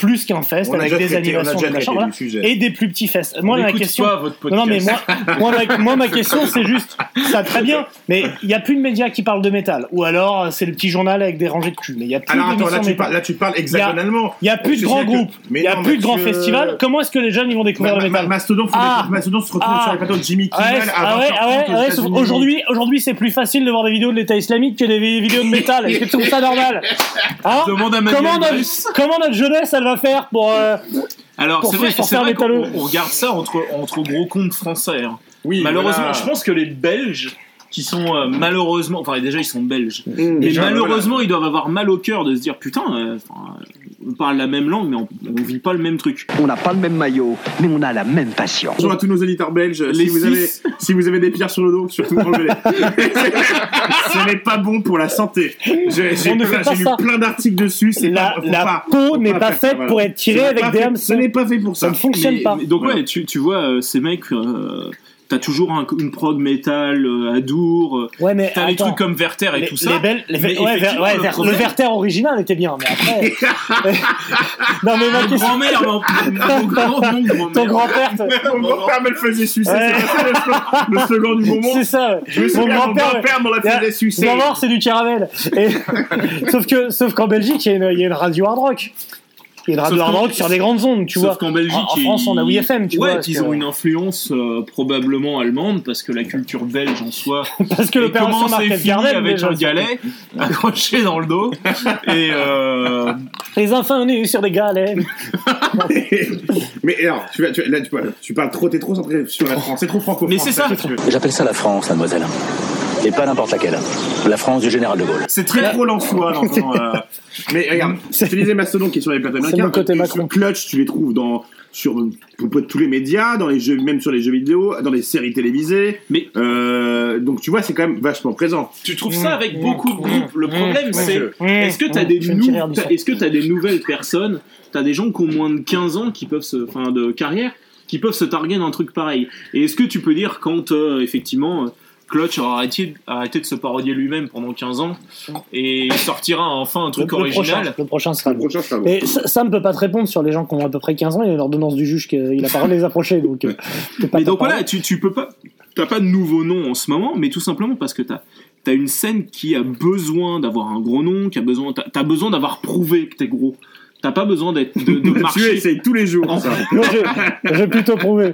plus qu'un fest On avec des traité, animations, des machins, voilà, et des plus petits fests. Moi On la question. pas votre Non, non, mais moi, moi, ma, moi, ma question, c'est juste, ça très bien, mais il n'y a plus de médias qui parlent de métal. Ou alors, c'est le petit journal avec des rangées de cul. Mais il n'y a plus Alors attends, là tu, parles, là tu parles hexagonalement. Il n'y a plus de grands groupes, mais il n'y a non, plus de grands festivals. Comment est-ce que les jeunes ils vont découvrir le métal Mastodon, Ah. Mastodon se retrouve Ah. sur les plateaux de Jimmy Ah Kimmel ah à ouais, 20h30 ah ouais, aux ah ouais, États-Unis. aujourd'hui, aujourd'hui c'est plus facile de voir des vidéos de l'État islamique que des vi- vidéos de métal. Est-ce que tu trouves ça normal hein? Comment notre jeunesse elle va faire pour. euh, Alors, pour c'est vrai, faire c'est vrai qu'on on regarde ça entre, entre gros comptes français. hein. Oui, Malheureusement, voilà. je pense que les Belges, qui sont euh, malheureusement. Enfin, déjà, ils sont belges. Mmh, Mais déjà, malheureusement, ils doivent avoir mal au cœur de se dire putain, euh, on parle la même langue, mais on, on vit pas le même truc. On n'a pas le même maillot, mais on a la même passion. Bonjour à tous nos auditeurs belges. Les Si vous, avez, six. si vous avez des pierres sur le dos, surtout enlevez-les. Ce n'est pas bon pour la santé. J'ai j'ai On ne plein- fait pas j'ai lu plein d'articles dessus. c'est La, pas, la pas- peau n'est pas faite voilà. pour être tirée avec des hameçons. Ce n'est pas fait pour Ça ça. ne fonctionne Mais- pas. Donc Voilà. ouais, tu, tu vois, euh, ces mecs, euh, t'as toujours un- une prog métal euh, à Dour, euh, Ouais, mais t'as les attends. trucs comme Werther et les, tout ça. les belles, les Mais ouais, ver- effectivement, ouais, le ver- le, problème- Werther original était bien, mais après. non, mais ma question. grand-mère, mon, mon grand, mon grand-mère. Ton grand-père, Mon grand-père me le faisait sucer. Ouais. C'est ça le slogan- slogan du moment. c'est ça. ouais. Je me Mon souviens, mon grand-père. me le Yeah. faisait sucer. Voir, c'est du caramel. Et... sauf que, sauf qu'en Belgique, y, il y a une radio hard rock. Il y a une radio hard rock sur des grandes ondes, tu Sauf vois. qu'en Belgique, En- en France, on a WFM, tu ouais, vois, ils que- ont une influence euh, probablement allemande parce que la culture belge en soi. Parce que Et l'opération fini Garden, avec déjà, un galet accroché dans le dos et euh, Les enfants nés sur des galets. Mais alors, tu, vas- tu, là, tu, parles- tu parles trop, t'es trop centré sur la France. C'est trop franco-français. Mais c'est ça. si tu veux. J'appelle ça la France, mademoiselle. Et pas n'importe laquelle. La France du général de Gaulle. c'est Très dans ton, euh, Mais regarde, C'est- tu disais Mastodon qui est sur les plateaux C'est américains. mon côté euh, Macron. Clutch, tu les trouves dans sur tous les médias, dans les jeux, même sur les jeux vidéo, dans les séries télévisées. Mais- Euh, donc tu vois, c'est quand même vachement présent. tu trouves ça avec beaucoup de groupes. Le problème c'est Mathieu. est-ce que t'as Mmh, des je nou- est-ce que t'as nouvelles personnes, t'as des gens qui ont moins de 15 ans qui peuvent se, enfin de carrière, qui peuvent se targuer d'un truc pareil. Et est-ce que tu peux dire quand euh, effectivement euh, Clutch aura arrêté, arrêté de se parodier lui-même pendant 15 ans et il sortira enfin un truc le original. le prochain sera Le bon. prochain. Mais ça, ça ne peut pas te répondre sur les gens qui ont à peu près 15 ans. Il y a l'ordonnance du juge qu'il a pas les approcher. Donc, euh, Mais donc voilà, tu, tu peux pas. T'as pas de nouveau nom en ce moment, mais tout simplement parce que t'as as une scène qui a besoin d'avoir un gros nom, qui a besoin. T'as as besoin d'avoir prouvé que t'es gros. T'as pas besoin d'être de, de Tu marcher. essayes tous les jours. En- ça. Moi, je, je vais plutôt prouver.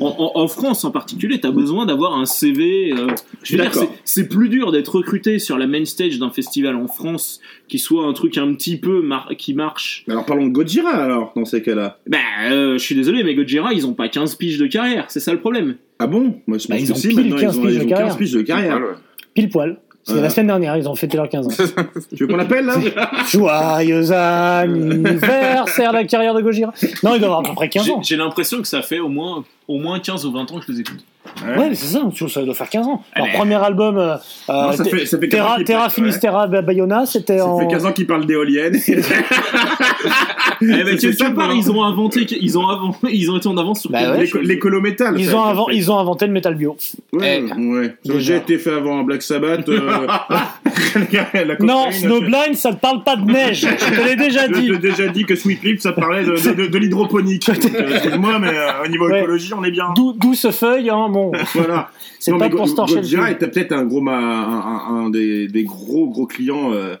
En, en- en France en particulier, t'as besoin d'avoir un CV. euh, je veux dire, D'accord. c'est- plus dur d'être recruté sur la main stage d'un festival en France qui soit un truc un petit peu mar- qui marche. Alors parlons de Gojira alors, dans ces cas-là. Bah, euh, je suis désolé, mais Gojira, ils ont pas 15 piges de carrière, c'est ça le problème. Ah bon? Moi je pense Bah, ils que ont si, pile maintenant 15 ils ont, piges ils de ont carrière. 15 piges de carrière. Pile poil. C'était Ouais. la semaine dernière, ils ont fêté leurs 15 ans. Tu veux qu'on l'appelle là Joyeux anniversaire la carrière de Gojira. Non, il doit avoir à peu près 15 J'ai- ans. J'ai l'impression que ça fait au moins, au moins 15 ou 20 ans que je les écoute. Ouais, mais c'est ça, ça doit faire 15 ans. Leur Allez. premier album, euh, euh, Non, ça Te- fait- ça fait 15 ans Terra, Terra parle, Finisterra Bayona, c'était Ça en. fait 15 ans qu'il parle d'éoliennes. Eh ben, C'est quelque ça, part, ils ont inventé, ils ont, avant, ils ont été en avance sur Bah ouais. L'écolo-métal. Ils ça, ont, ça ils ont inventé le métal bio. Ouais, Eh. ouais. Ça a Déjà. été fait avant Black Sabbath. euh, la Non, Snowblind, ça ne parle pas de neige. Je te l'ai déjà Je dit. t'ai déjà dit que Sweet Lip, ça parlait de, de, de- de l'hydroponique. Euh, Excuse-moi, mais euh, au niveau Ouais. écologie, on est bien. Dou- Douce feuille, hein, bon. Voilà. C'est pas pour se torcher le Gojira cul. était peut-être un gros, ma- un, un- un des, des gros gros clients euh,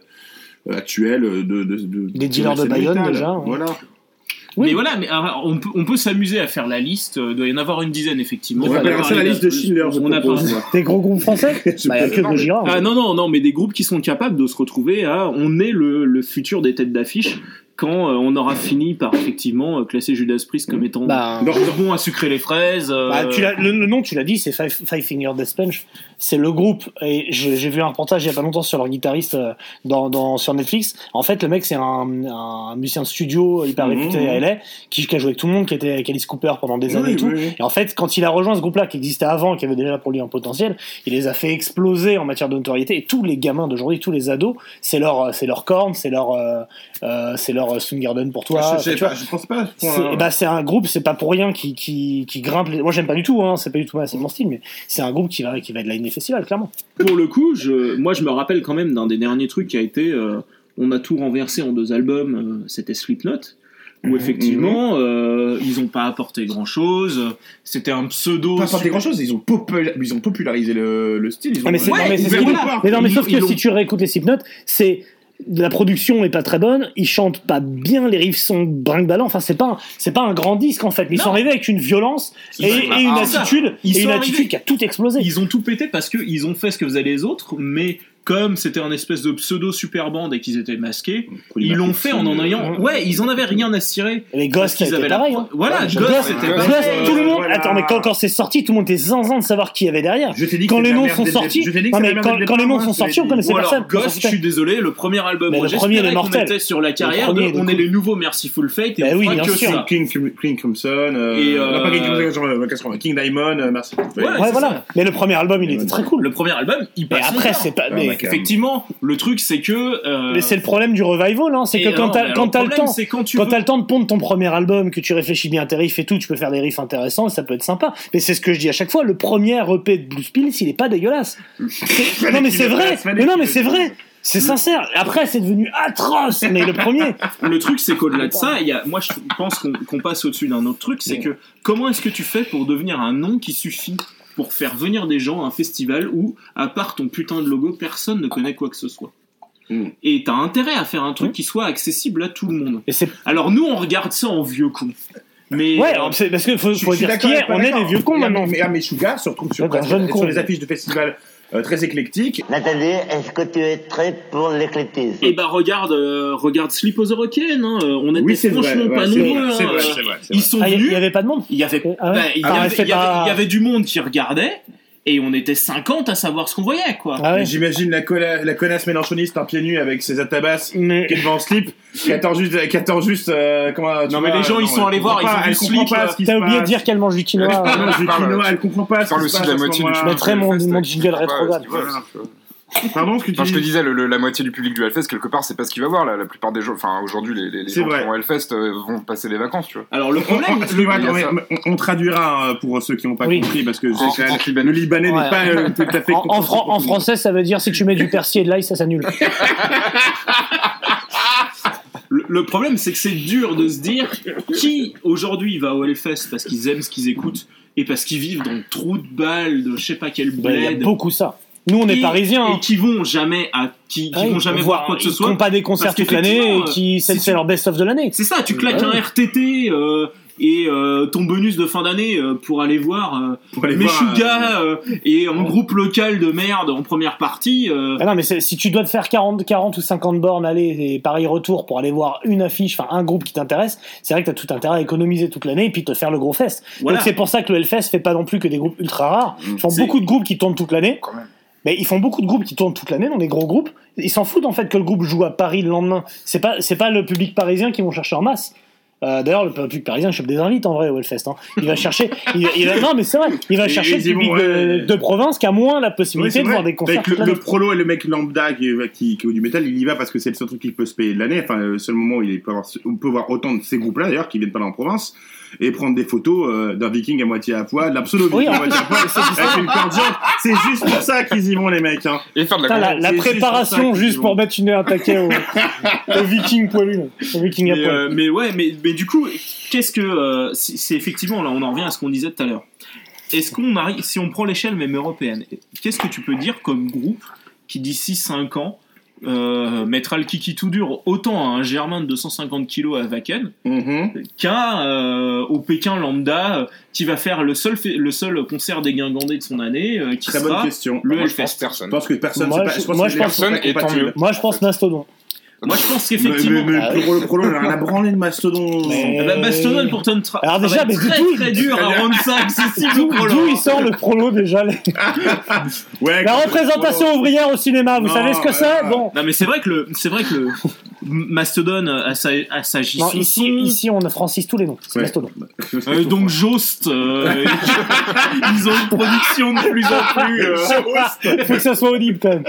actuels de, de, de Des dealers de Bayonne, métal. déjà. Voilà. Oui. Mais voilà, mais alors, on peut, on peut s'amuser à faire la liste. euh, Il doit y en avoir une dizaine, effectivement. On va faire ça la liste de Schindler. On a propose, moi. Des gros groupes français Bah, que Non, mais-. Ah non, non, non, mais des groupes qui sont capables de se retrouver à. On est le, le futur des têtes d'affiche quand euh, on aura fini par effectivement euh, classer Judas Priest comme étant Bah, bon à sucrer les fraises. euh, Bah, tu le, le nom, tu l'as dit, c'est Five, Five Finger Death Punch. C'est le groupe. Et j'ai vu un reportage il y a pas longtemps sur leur guitariste euh, dans, dans, sur Netflix. En fait, le mec, c'est un, un musicien de studio hyper Mhm. réputé à LA qui, qui a joué avec tout le monde, qui était avec Alice Cooper pendant des années Oui, et tout. oui. Et en fait, quand il a rejoint ce groupe-là, qui existait avant, qui avait déjà pour lui un potentiel, il les a fait exploser en matière de notoriété. Et tous les gamins d'aujourd'hui, tous les ados, c'est leur, c'est leur corne, c'est leur, euh, euh, c'est leur Soundgarden pour toi. je, Enfin, sais vois, pas, je pense pas. ce c'est un groupe, c'est pas pour rien qui, qui, qui grimpe. les- Moi, j'aime pas du tout, hein, c'est pas du tout c'est mon style, mais c'est un groupe qui va, qui va être là des festivals, clairement. pour le coup, je, moi je me rappelle quand même d'un des derniers trucs qui a été. euh, on a tout renversé en deux albums, euh, c'était Slipknot. Où Mhm. effectivement, euh, ils ont pas apporté grand chose. C'était un pseudo. Pas apporté grand chose, ils ont, popula- ils ont popularisé le, le style. Ils ont Ah, mais c'est Ouais, non, mais mais voilà. Mais non, mais Ils- sauf que si tu réécoutes les Slipknot, c'est la production est pas très bonne, ils chantent pas bien, les riffs sont brinque-ballants. Enfin, c'est pas, c'est pas un grand disque en fait. Mais ils Non. sont arrivés avec une violence et, Ils une attitude, Ils et sont une arrivés- attitude qui a tout explosé. Ils ont tout pété parce qu'ils ont fait ce que faisaient les autres, mais comme c'était un espèce de pseudo super band et qu'ils étaient masqués, ils l'ont fait en en ayant. Ouais, ils en avaient rien à cirer. Les qu'ils c'était avaient la- pareil. Hein. Voilà, Ouais, Ghost, Ghost, c'était Ghost, pas- Ghost, euh, tout le monde. voilà. Attends, mais quand, quand c'est sorti, tout le monde était zinzin de savoir qui y avait derrière. Je t'ai dit Quand les noms sont sortis, quand, les noms sont sortis, on connaissait personne. Ghost, je suis désolé, le premier album, j'espérais qu'on mortel. était sur la carrière de on est les nouveaux Merciful Fate et Bah on oui, fera bien que ça. King, Crimson, euh, euh, King euh, qu'est-ce qu'on va- King Diamond, euh, merci. Ouais, voilà. Mais le premier album, il était très cool. Le premier album, il passe après, c'est pas. Mais, Effectivement, le truc c'est que. euh, mais c'est le problème du revival, hein. C'est que quand t'as le temps. quand tu Quand veux- t'as le temps de pondre ton premier album, que tu réfléchis bien à tes riffs et tout, tu peux faire des riffs intéressants et ça peut être sympa. Mais c'est ce que je dis à chaque fois, le premier EP de Blue Pills, il est pas dégueulasse. Non mais c'est vrai, mais non mais c'est vrai, c'est sincère. Après c'est devenu atroce, mais le premier. Le truc, c'est qu'au-delà de ça, il y a, moi je pense qu'on qu'on passe au-dessus d'un autre truc, c'est que comment est-ce que tu fais pour devenir un nom qui suffit? Pour faire venir des gens à un festival où, à part ton putain de logo, personne ne connaît quoi que ce soit Mm. Et t'as intérêt à faire un truc qui soit accessible à tout le monde. Et c'est Alors nous, on regarde ça en vieux con. Mais ouais, euh, alors, parce que faut, Je faut suis dire toi, on est des vieux cons maintenant. Mais Meshuga se retrouve sur, sur con. les affiches de festivals euh, très éclectiques. Nathalie, est-ce que tu es très pour l'éclectisme? Et bah regarde, euh, regarde Sleep of the Rock'n, hein, euh, on était Oui, vrai. franchement ouais, pas nombreux. vrai, c'est hein, vrai, vrai, Ils vrai. sont Ah, il y- venus. il y avait pas de monde? Il y avait, Ah ouais bah, il y Ah, avait- c'est il y avait- pas- il y avait du monde qui regardait et on était 50 à savoir ce qu'on voyait quoi. Ah ouais. J'imagine la, colla- la connasse mélanchoniste en pieds nus avec ses atabasses Mais qui est devant en slip, qui attend juste, qui attend juste euh, comment, tu Non, mais les gens, ils sont allés voir, comprend ils ont pas, slip, pas là. ce qui t'as oublié de dire qu'elle mange du quinoa. Elle mange du quinoa, elle comprend pas ce parle qui aussi se de passe la moitié du. Je mettrais mon, jingle rétrograde. Pardon, ce que tu Enfin, je te dis disais, le- le- la moitié du public du Hellfest, quelque part, c'est pas ce qu'il va voir. Là. La plupart des gens, enfin, aujourd'hui, les, les, gens vrai. qui vont au Hellfest euh, vont passer les vacances, tu vois. Alors le On, problème, on- excuse-moi, il y a attends, ça. mais on, on traduira euh, pour ceux qui n'ont pas Oui. compris parce que En- en libanais. le libanais Ouais. n'est pas euh, tout à fait En, en, fran- français, ça veut dire si tu mets du persil et de l'ail, ça s'annule. le, problème c'est que c'est dur de se dire qui aujourd'hui va au Hellfest parce qu'ils aiment ce qu'ils écoutent et parce qu'ils vivent dans le trou de balle de je sais pas quel Bah, Il y a bled. beaucoup ça. Nous, on est et- parisiens. et qui vont jamais à qui, qui Ouais, vont jamais voir quoi que ce Ils soit. font pas des concerts Parce toute l'année qu'effectivement, et qui euh, c'est si c'est tu- leur best-of de l'année. C'est ça, tu claques Ouais. un RTT euh, et euh, ton bonus de fin d'année euh, pour aller voir euh, Pour aller voir, Meshuggah euh, et en groupe local de merde en première partie. euh, Ah non, mais c'est- si tu dois te faire 40, 40 ou 50 bornes aller et Paris-retour pour aller voir une affiche, enfin un groupe qui t'intéresse, c'est vrai que t'as tout intérêt à économiser toute l'année et puis te faire le gros fest. Voilà. Donc c'est pour ça que le Hellfest fait pas non plus que des groupes ultra rares. Ils font C'est- beaucoup de groupes qui tournent toute l'année. Quand même. Mais ils font beaucoup de groupes qui tournent toute l'année, dans des gros groupes. Ils s'en foutent en fait que le groupe joue à Paris le lendemain. C'est pas, c'est pas le public parisien qui vont chercher en masse. Euh, D'ailleurs, le public parisien chope des invites en vrai au Hellfest. Hein. Il va chercher, il, il va- non mais c'est vrai, il va Et- chercher le public de, ouais. de province qui a moins la possibilité de voir des concerts. Avec le, prolo et le mec lambda qui, qui, qui est du métal, il y va parce que c'est le seul truc qu'il peut se payer de l'année. Enfin, le seul moment où il peut avoir, on peut voir autant de ces groupes-là d'ailleurs qui viennent pas en province et prendre des photos euh, d'un viking à moitié à poil, d'un pseudo viking à moitié à poil avec une corde géante. C'est juste pour ça qu'ils y vont les mecs. Hein. Et faire de la la, la juste préparation pour juste pour vont. mettre une, un taquet au, au viking poilu, là. au viking à mais, poil. euh, mais ouais, mais, mais du coup, qu'est-ce que euh, c'est c'est effectivement là, on en revient à ce qu'on disait tout à l'heure. Est-ce qu'on arrive, si on prend l'échelle même européenne, qu'est-ce que tu peux dire comme groupe qui d'ici 5 ans euh, mettra le kiki tout dur autant à un Germain de 250 kg à Wacken Mhm. qu'à euh, au Pékin lambda euh, qui va faire le seul le seul concert dégingandé de son année euh, qui Très bonne sera question. le Moi, je pense Hellfest. Je personne. pense que personne. Moi, c'est je- pas- moi, que je pense personne, pas et tant mieux. Moi, je pense Mastodon. Moi je pense Mais, qu'effectivement mais, mais Ah le oui. prolo, le prolo, on a branlé de Mastodon. Mais- ben, Mastodon pour ton tra- Alors déjà, mais très très dur à rendre ça accessible D'où au prolo. d'où il sort le prolo déjà les- Ouais, La représentation ouvrière au cinéma, vous Non, savez ce que c'est. Bon. Non mais c'est vrai que le c'est vrai que le Mastodon a sa a sa Non, gisson. ici, ici, on francise tous les noms. C'est Ouais. Mastodon. Euh, donc Jost, euh, ils ont une production de plus en plus. euh, Il faut que ça soit audible quand même.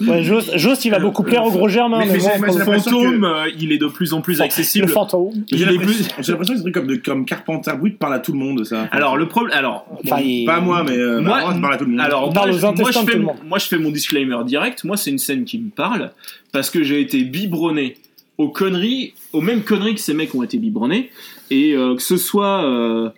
Ouais, Jost, Jost, il va beaucoup plaire au gros Germain. Mais- Mais, bon, le Fantôme, euh, il est de plus en plus le accessible. fantôme. J'ai l'impression plus. j'ai l'impression que c'est des trucs comme, de, comme Carpenter Brut parle à tout le monde, ça. Alors le problème, alors Enfin, il- Pas moi, mais euh, Moi- parle à tout le monde. Alors, On parle moi, aux je- moi, intestins je de fais tout le mon, monde. moi, je fais mon disclaimer direct. Moi, c'est une scène qui me parle parce que j'ai été biberonné aux conneries, aux mêmes conneries que ces mecs ont été biberonnés. Et euh, que ce soit. euh,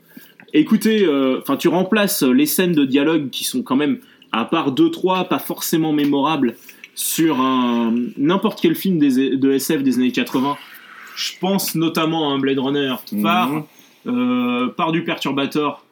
écoutez, euh, enfin, tu remplaces les scènes de dialogue qui sont quand même, à part 2-3, pas forcément mémorables sur un n'importe quel film des, de SF des années 80. Je pense notamment à un Blade Runner Mhm. par, euh, par du Perturbator.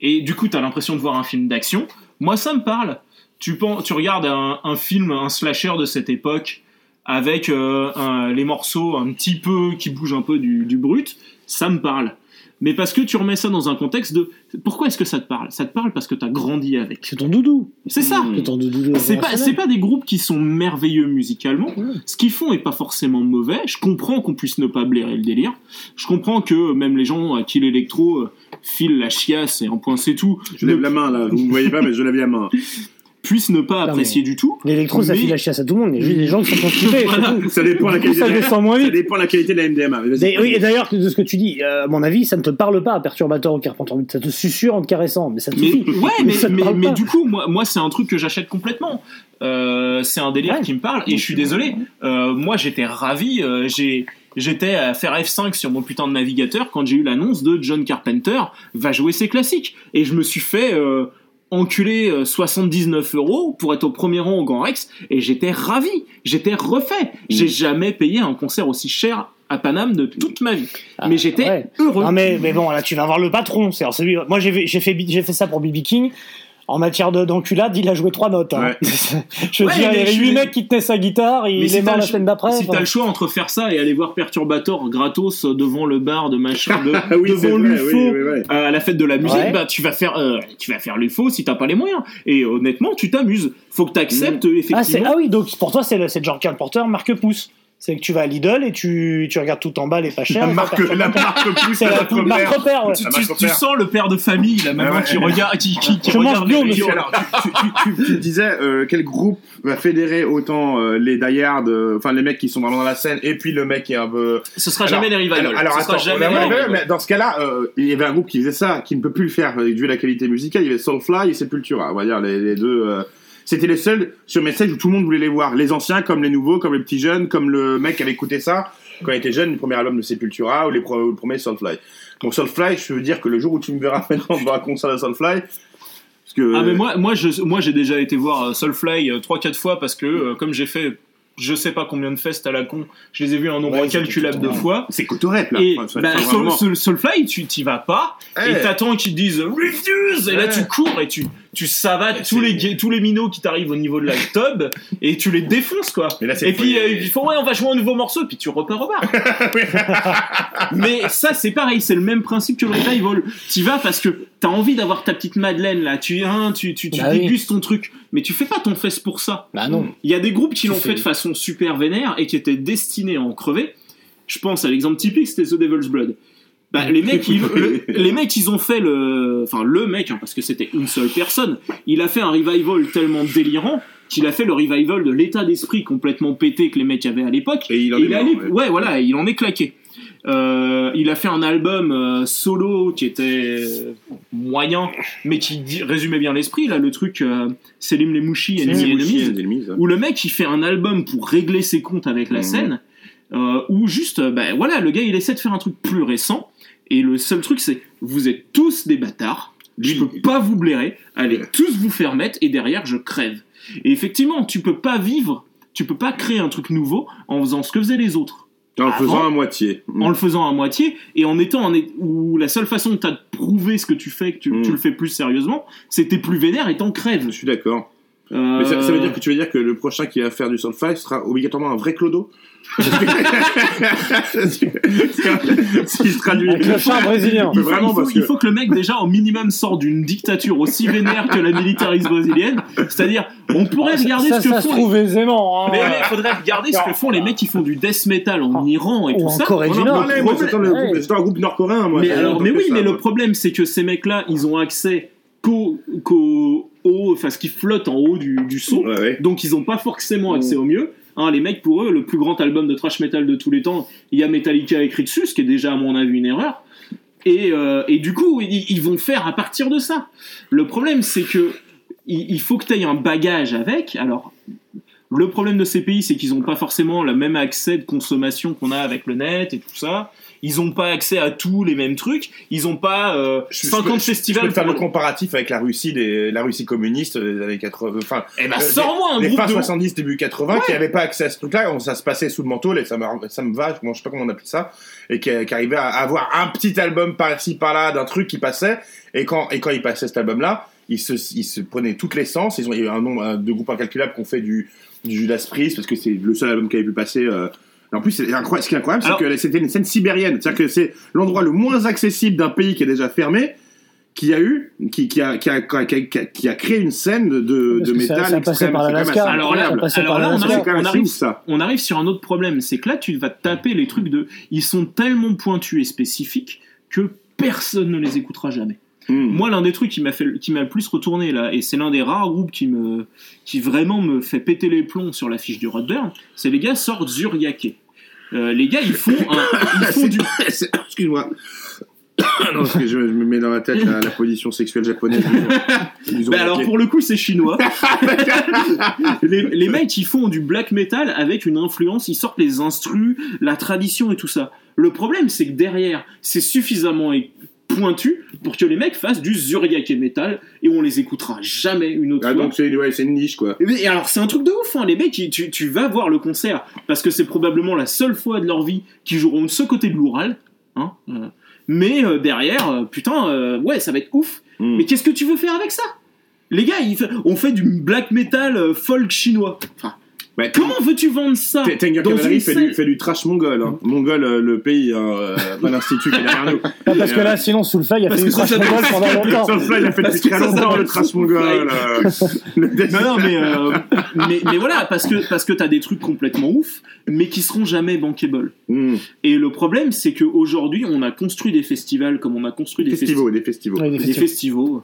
Et du coup, t'as l'impression de voir un film d'action. Moi, ça me parle. Tu, penses, tu regardes un, un film, un slasher de cette époque, avec euh, un- les morceaux un petit peu qui bougent un peu du, du brut, ça me parle. Mais parce que tu remets ça dans un contexte de pourquoi est-ce que ça te parle? Ça te parle parce que t'as grandi avec. C'est ton doudou. C'est ça. C'est ton doudou. C'est pas, c'est pas des groupes qui sont merveilleux musicalement. Ouais. Ce qu'ils font est pas forcément mauvais. Je comprends qu'on puisse ne pas blairer le délire. Je comprends que même les gens à qui l'électro euh, file la chiasse et un point c'est tout, Je lève la main là, vous ne voyez pas, mais je lève la main. puissent ne pas Non, apprécier du tout. L'électro, ça file la chiasse à tout le monde. Il y a juste des gens qui sont constipés. Voilà. Ça dépend de la qualité ça de la- descend moins ça vite. dépend de la qualité de la MDMA. mais oui, et d'ailleurs, de ce que tu dis, euh, à mon avis, ça ne te parle pas, Perturbator ou Carpenter. Ça te susurre en te caressant, mais ça te Mais, suffit. ouais, mais, ça mais, mais du coup, moi, moi c'est un truc que j'achète complètement. Euh, c'est un délire Ouais. qui me parle et je suis désolé. Euh, moi, j'étais ravi. j'ai J'étais à faire F5 sur mon putain de navigateur quand j'ai eu l'annonce de John Carpenter va jouer ses classiques. Et je me suis fait euh, enculer euh, 79 euros pour être au premier rang au Grand Rex et j'étais ravi. J'étais refait. J'ai jamais payé un concert aussi cher à Paname de toute ma vie. Ah, mais j'étais ouais. heureux. Non mais, mais bon, là, tu vas voir le patron. C'est celui. Moi, j'ai fait, j'ai fait, j'ai fait ça pour BB King. En matière de- d'enculade, il a joué trois notes. hein. je veux Ouais, dire, il y avait huit mecs qui tenaient sa guitare, il si est mort la le semaine d'après. Si t'as le choix entre faire ça et aller voir Perturbator gratos devant le bar de machin de, Ah oui, devant l'UFO oui, oui, oui. à la fête de la musique, Ouais. bah tu vas faire euh, tu vas faire l'UFO si t'as pas les moyens. Et honnêtement, tu t'amuses. Faut que t'acceptes Ah, c'est- effectivement. ah oui, donc pour toi, c'est le, c'est John Carpenter, Marque Pouce. C'est que tu vas à Lidl et tu, tu regardes tout en bas les pas chers. La marque, la marque plus C'est la notre marque père. repère, ouais. Tu, tu- tu sens le père de famille, la maman Ouais, qui regarde, qui, qui, qui Je mange regarde bio, monsieur. Alors, tu, tu- tu- tu disais euh, quel groupe va fédérer autant euh, les die-hard, euh, enfin les mecs qui sont vraiment dans la scène, et puis le mec qui est un peu. Ce sera Alors- jamais les revivals. Alors, alors, Ce sera attends, jamais ouais, les ouais, revivals. mais dans ce cas-là, euh, il y avait un groupe qui faisait ça, qui ne peut plus le faire euh, vu la qualité musicale. Il y avait Soulfly et Sepultura, on va dire les, les deux. Euh, c'était les seuls sur Message où tout le monde voulait les voir, les anciens comme les nouveaux, comme les petits jeunes, comme le mec qui avait écouté ça quand il était jeune, le premier album de Sepultura ou les pro- le premier Soulfly. Donc Soulfly, je veux dire que le jour où tu me verras maintenant dans un concert de Soulfly, parce que Ah mais moi, moi, je, moi j'ai déjà été voir euh, Soulfly euh, trois, quatre fois parce que euh, comme j'ai fait, je sais pas combien de fests à la con, je les ai vus un nombre Ouais, incalculable de fois. c'est Cotorep là. Et Enfin, bah, Soulfly, tu t'y vas pas Eh. et t'attends qu'ils te disent refuse et là tu cours et tu tu savates tous les tous les minots qui t'arrivent au niveau de la tub et tu les défonces quoi. Là, Et puis faut- euh, ils font ouais on va jouer un nouveau morceau et puis tu repars au bar. Mais ça c'est pareil, c'est le même principe que le revival. Tu vas parce que t'as envie d'avoir ta petite Madeleine là, tu hein, tu tu, tu Bah oui. dégustes ton truc, mais tu fais pas ton fest pour ça. Bah non. Il y a des groupes qui l'ont fait de façon super vénère et qui étaient destinés à en crever. Je pense à l'exemple typique, c'était The Devil's Blood. Bah, les mecs, ils, le- les mecs, ils ont fait le, enfin le mec, hein, parce que c'était une seule personne. Il a fait un revival tellement délirant qu'il a fait le revival de l'état d'esprit complètement pété que les mecs avaient à l'époque. Et il en Et est il allé- ouais. ouais, voilà, il en est claqué. Euh, il a fait un album euh, solo qui était moyen, mais qui dit- résumait bien l'esprit. Là, le truc, euh, Selim les mouchis, ennemis, ça. où le mec il fait un album pour régler ses comptes avec la Mhm. scène, euh, où juste, ben voilà, le gars il essaie de faire un truc plus récent, et le seul truc c'est, vous êtes tous des bâtards, je Lui, peux pas vous blairer, allez tous vous faire mettre, et derrière je crève. Et effectivement, tu peux pas vivre, tu peux pas créer un truc nouveau en faisant ce que faisaient les autres En le faisant à moitié. en le faisant à moitié et en étant en où la seule façon que t'as de prouver ce que tu fais, que tu, Mm. tu le fais plus sérieusement, c'était plus vénère et t'en crèves. Je suis d'accord. Euh, Mais ça, ça veut dire que tu veux dire que le prochain qui va faire du Soulfly sera obligatoirement un vrai clodo Si je traduis. Avec le char brésilien. il faut, Vraiment, il faut- parce que- il faut que le mec déjà au minimum sorte d'une dictature aussi vénère que la militarisme brésilienne. C'est-à-dire, on pourrait regarder ça, ce que ça se font. trouve aisément. Hein. Mais il faudrait regarder ce que font les mecs qui font du death metal en Iran et Ou tout en ça. Corée du Nord. j'attends un groupe nord-coréen, moi. Mais, alors, oui, ça, mais le problème, c'est que ces mecs-là, ils ont accès qu'au, qu'au haut, enfin, ce qui flotte en haut du, du son. Ouais, ouais. Donc, ils ont pas forcément accès au mieux. Hein, les mecs, pour eux, le plus grand album de thrash metal de tous les temps, il y a Metallica écrit dessus, ce qui est déjà, à mon avis, une erreur. Et, euh, et du coup, ils, ils vont faire à partir de ça. Le problème, c'est que il, il faut que tu aies un bagage avec. Alors, le problème de ces pays, c'est qu'ils n'ont pas forcément le même accès de consommation qu'on a avec le net et tout ça. Ils n'ont pas accès à tous les mêmes trucs. Ils n'ont pas euh, Je- je 50 peux- festivals. Je peux faire le comparatif avec la Russie, des, la Russie communiste des années 80. Enfin, Eh ben, euh, sors-moi un les groupe de... 70, début 80, qui n'avaient pas accès à ce truc-là, ça se passait sous le manteau, ça, me, ça me va, je ne sais pas comment on appelle ça, et qui, qui arrivait à avoir un petit album par-ci, par-là, d'un truc qui passait, et quand, et quand il passait cet album-là, ils se, ils se prenaient toute l'essence, ils ont il y a eu un nombre euh, de groupes incalculables qui ont fait du, du Judas Priest, parce que c'est le seul album qui avait pu passer... euh, en plus, c'est incroyable, ce qui est incroyable, c'est que c'était une scène sibérienne. C'est-à-dire que c'est l'endroit le moins accessible d'un pays qui est déjà fermé, qui a eu, qui, qui, a, qui, a, qui, a, qui a- qui a créé une scène de, ça- métal ça passait extrême. par C'est quand même l'Alaska. assez Alors là, ça alors par là, on l'Alaska. C'est arrive, quand même on assez arrive ouf, ça. on arrive sur un autre problème, c'est que là tu vas taper les trucs de, ils sont tellement pointus et spécifiques que personne ne les écoutera jamais. Hmm. Moi, l'un des trucs qui m'a fait, qui m'a le plus retourné là, et c'est l'un des rares groupes qui me, qui vraiment me fait péter les plombs sur la fiche du Rodburn, c'est les gars sortent Zuriake. Euh, les gars, ils font, un, ils font du, Excuse-moi. non, parce que je, me mets dans la tête la, la position sexuelle japonaise. Ils ont Bah alors pour le coup c'est chinois. les, les mecs ils font du black metal avec une influence, ils sortent les instrus, la tradition et tout ça. Le problème c'est que derrière c'est suffisamment pointu pour que les mecs fassent du zuriake metal et on les écoutera jamais une autre Ah, fois. donc c'est ouais, une niche, quoi. Et- Et alors c'est un truc de ouf, hein. les mecs, tu, tu vas voir le concert parce que c'est probablement la seule fois de leur vie qu'ils joueront de ce côté de l'Oural. Hein, euh, mais euh, derrière, euh, putain, ouais, ça va être ouf. Hmm. Mais qu'est-ce que tu veux faire avec ça? Les gars, ils on fait du black metal folk chinois. Enfin, Bah, Comment veux-tu vendre ça T- Tanger dans Cavalry fait scène du, fait du trash mongol. Hein. Mongol, euh, le pays, hein, euh, pas l'institut qui est derrière nous. Pas parce que là, sinon, Soulfly a fait du trash mongol pendant longtemps. Il a fait depuis très longtemps le trash mongol. euh, le Non, non, mais, euh, mais, mais voilà, parce que, parce que t'as des trucs complètement ouf, mais qui seront jamais bankable. Hmm. Et le problème, c'est qu'aujourd'hui, on a construit des festivals comme on a construit des festivals. Festivals, des festivals. Des festivals.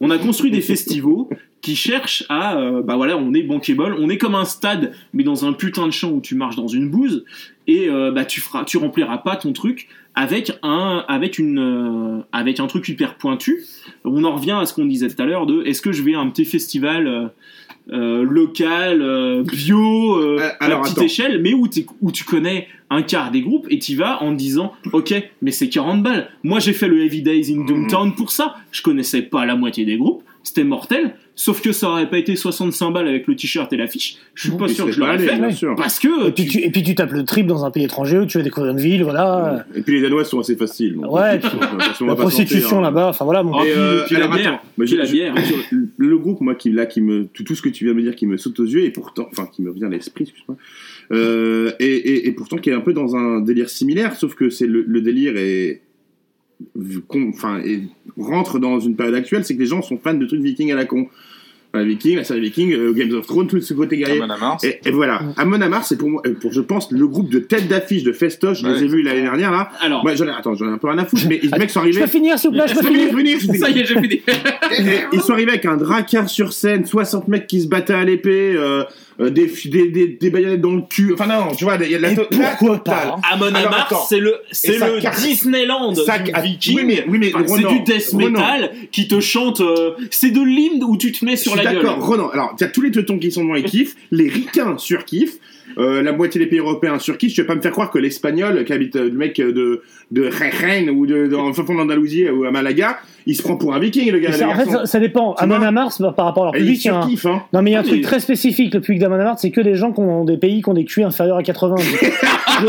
On a construit des festivals qui cherchent à, euh, bah voilà, on est bankable, on est comme un stade, mais dans un putain de champ où tu marches dans une bouse, et euh, bah tu feras, tu rempliras pas ton truc avec un, avec une, euh, avec un truc hyper pointu. On en revient à ce qu'on disait tout à l'heure de, est-ce que je vais à un petit festival local, bio, Euh, à alors, petite attends. échelle, mais où, où tu connais un quart des groupes et tu vas en te disant ok mais c'est 40 balles. Moi j'ai fait le Heavy Days in Doomtown pour ça. Je connaissais pas la moitié des groupes. C'était mortel sauf que ça aurait pas été 65 balles avec le t-shirt et l'affiche je suis pas sûr que je l'aurais fait bien sûr. parce que Et puis, tu, et puis tu tapes le trip dans un pays étranger où tu vas découvrir une ville, voilà. Et puis les Danois sont assez faciles. donc. Ouais, puis la prostitution hein. là-bas, enfin voilà. Bon. Oh, Et, puis- euh, puis la alors, bière. attends, Puis la bière. Le groupe, moi, qui, là, qui me, tout, tout ce que tu viens de me dire, qui me saute aux yeux, et pourtant, enfin, qui me vient à l'esprit, excuse-moi, euh, et, et, et pourtant qui est un peu dans un délire similaire, sauf que c'est le, le délire est, enfin, et rentre dans une période actuelle, c'est que les gens sont fans de trucs vikings à la con. La Viking, la série Viking, euh, Games of Thrones, tout ce côté guerrier. Amon Amarth. Et, et voilà, Amon Amarth, c'est pour moi, euh, pour je pense le groupe de tête d'affiche de Festoche. Je les Ouais, ai vus l'année dernière là. alors Moi, j'en ai, attends, j'en ai un peu rien à foutre, mais les mecs sont Je arrivés. peux finir, s'il vous plaît, je peux Je finir. je ça y est j'ai fini Ils sont arrivés avec un dracard sur scène, 60 mecs qui se battaient à l'épée, euh, euh, des, des, des, des baïonnettes dans le cul. Enfin non, tu vois, il y a la, Et to- la pourquoi totale. pas, hein. Amon Alors, Amarth attends. c'est le c'est le casse- Disneyland ça du Viking oui, mais- oui, mais Enfin, c'est du death Ronan. metal qui te chante euh, c'est de l'hymne où tu te mets sur la gueule d'accord, Ronan. Alors, il y a tous les teutons qui sont devant, ils kiffent. Les ricains surkiffent. Euh, la moitié des pays européens surkiffent. Je vais pas me faire croire que l'espagnol, qui habite euh, le mec de, de Jaén ou de, dans le fin fond de l'Andalousie ou à Malaga, il se prend pour un viking, le gars. Ça, en fait, ça, ça dépend. Amon vois Amarth, par rapport à leur public, il y a un- hein. Non, mais il y a un Ah, truc très spécifique. Le public d'Amon Amarth, c'est que des gens qui ont des pays qui ont des QI inférieurs à 80. je,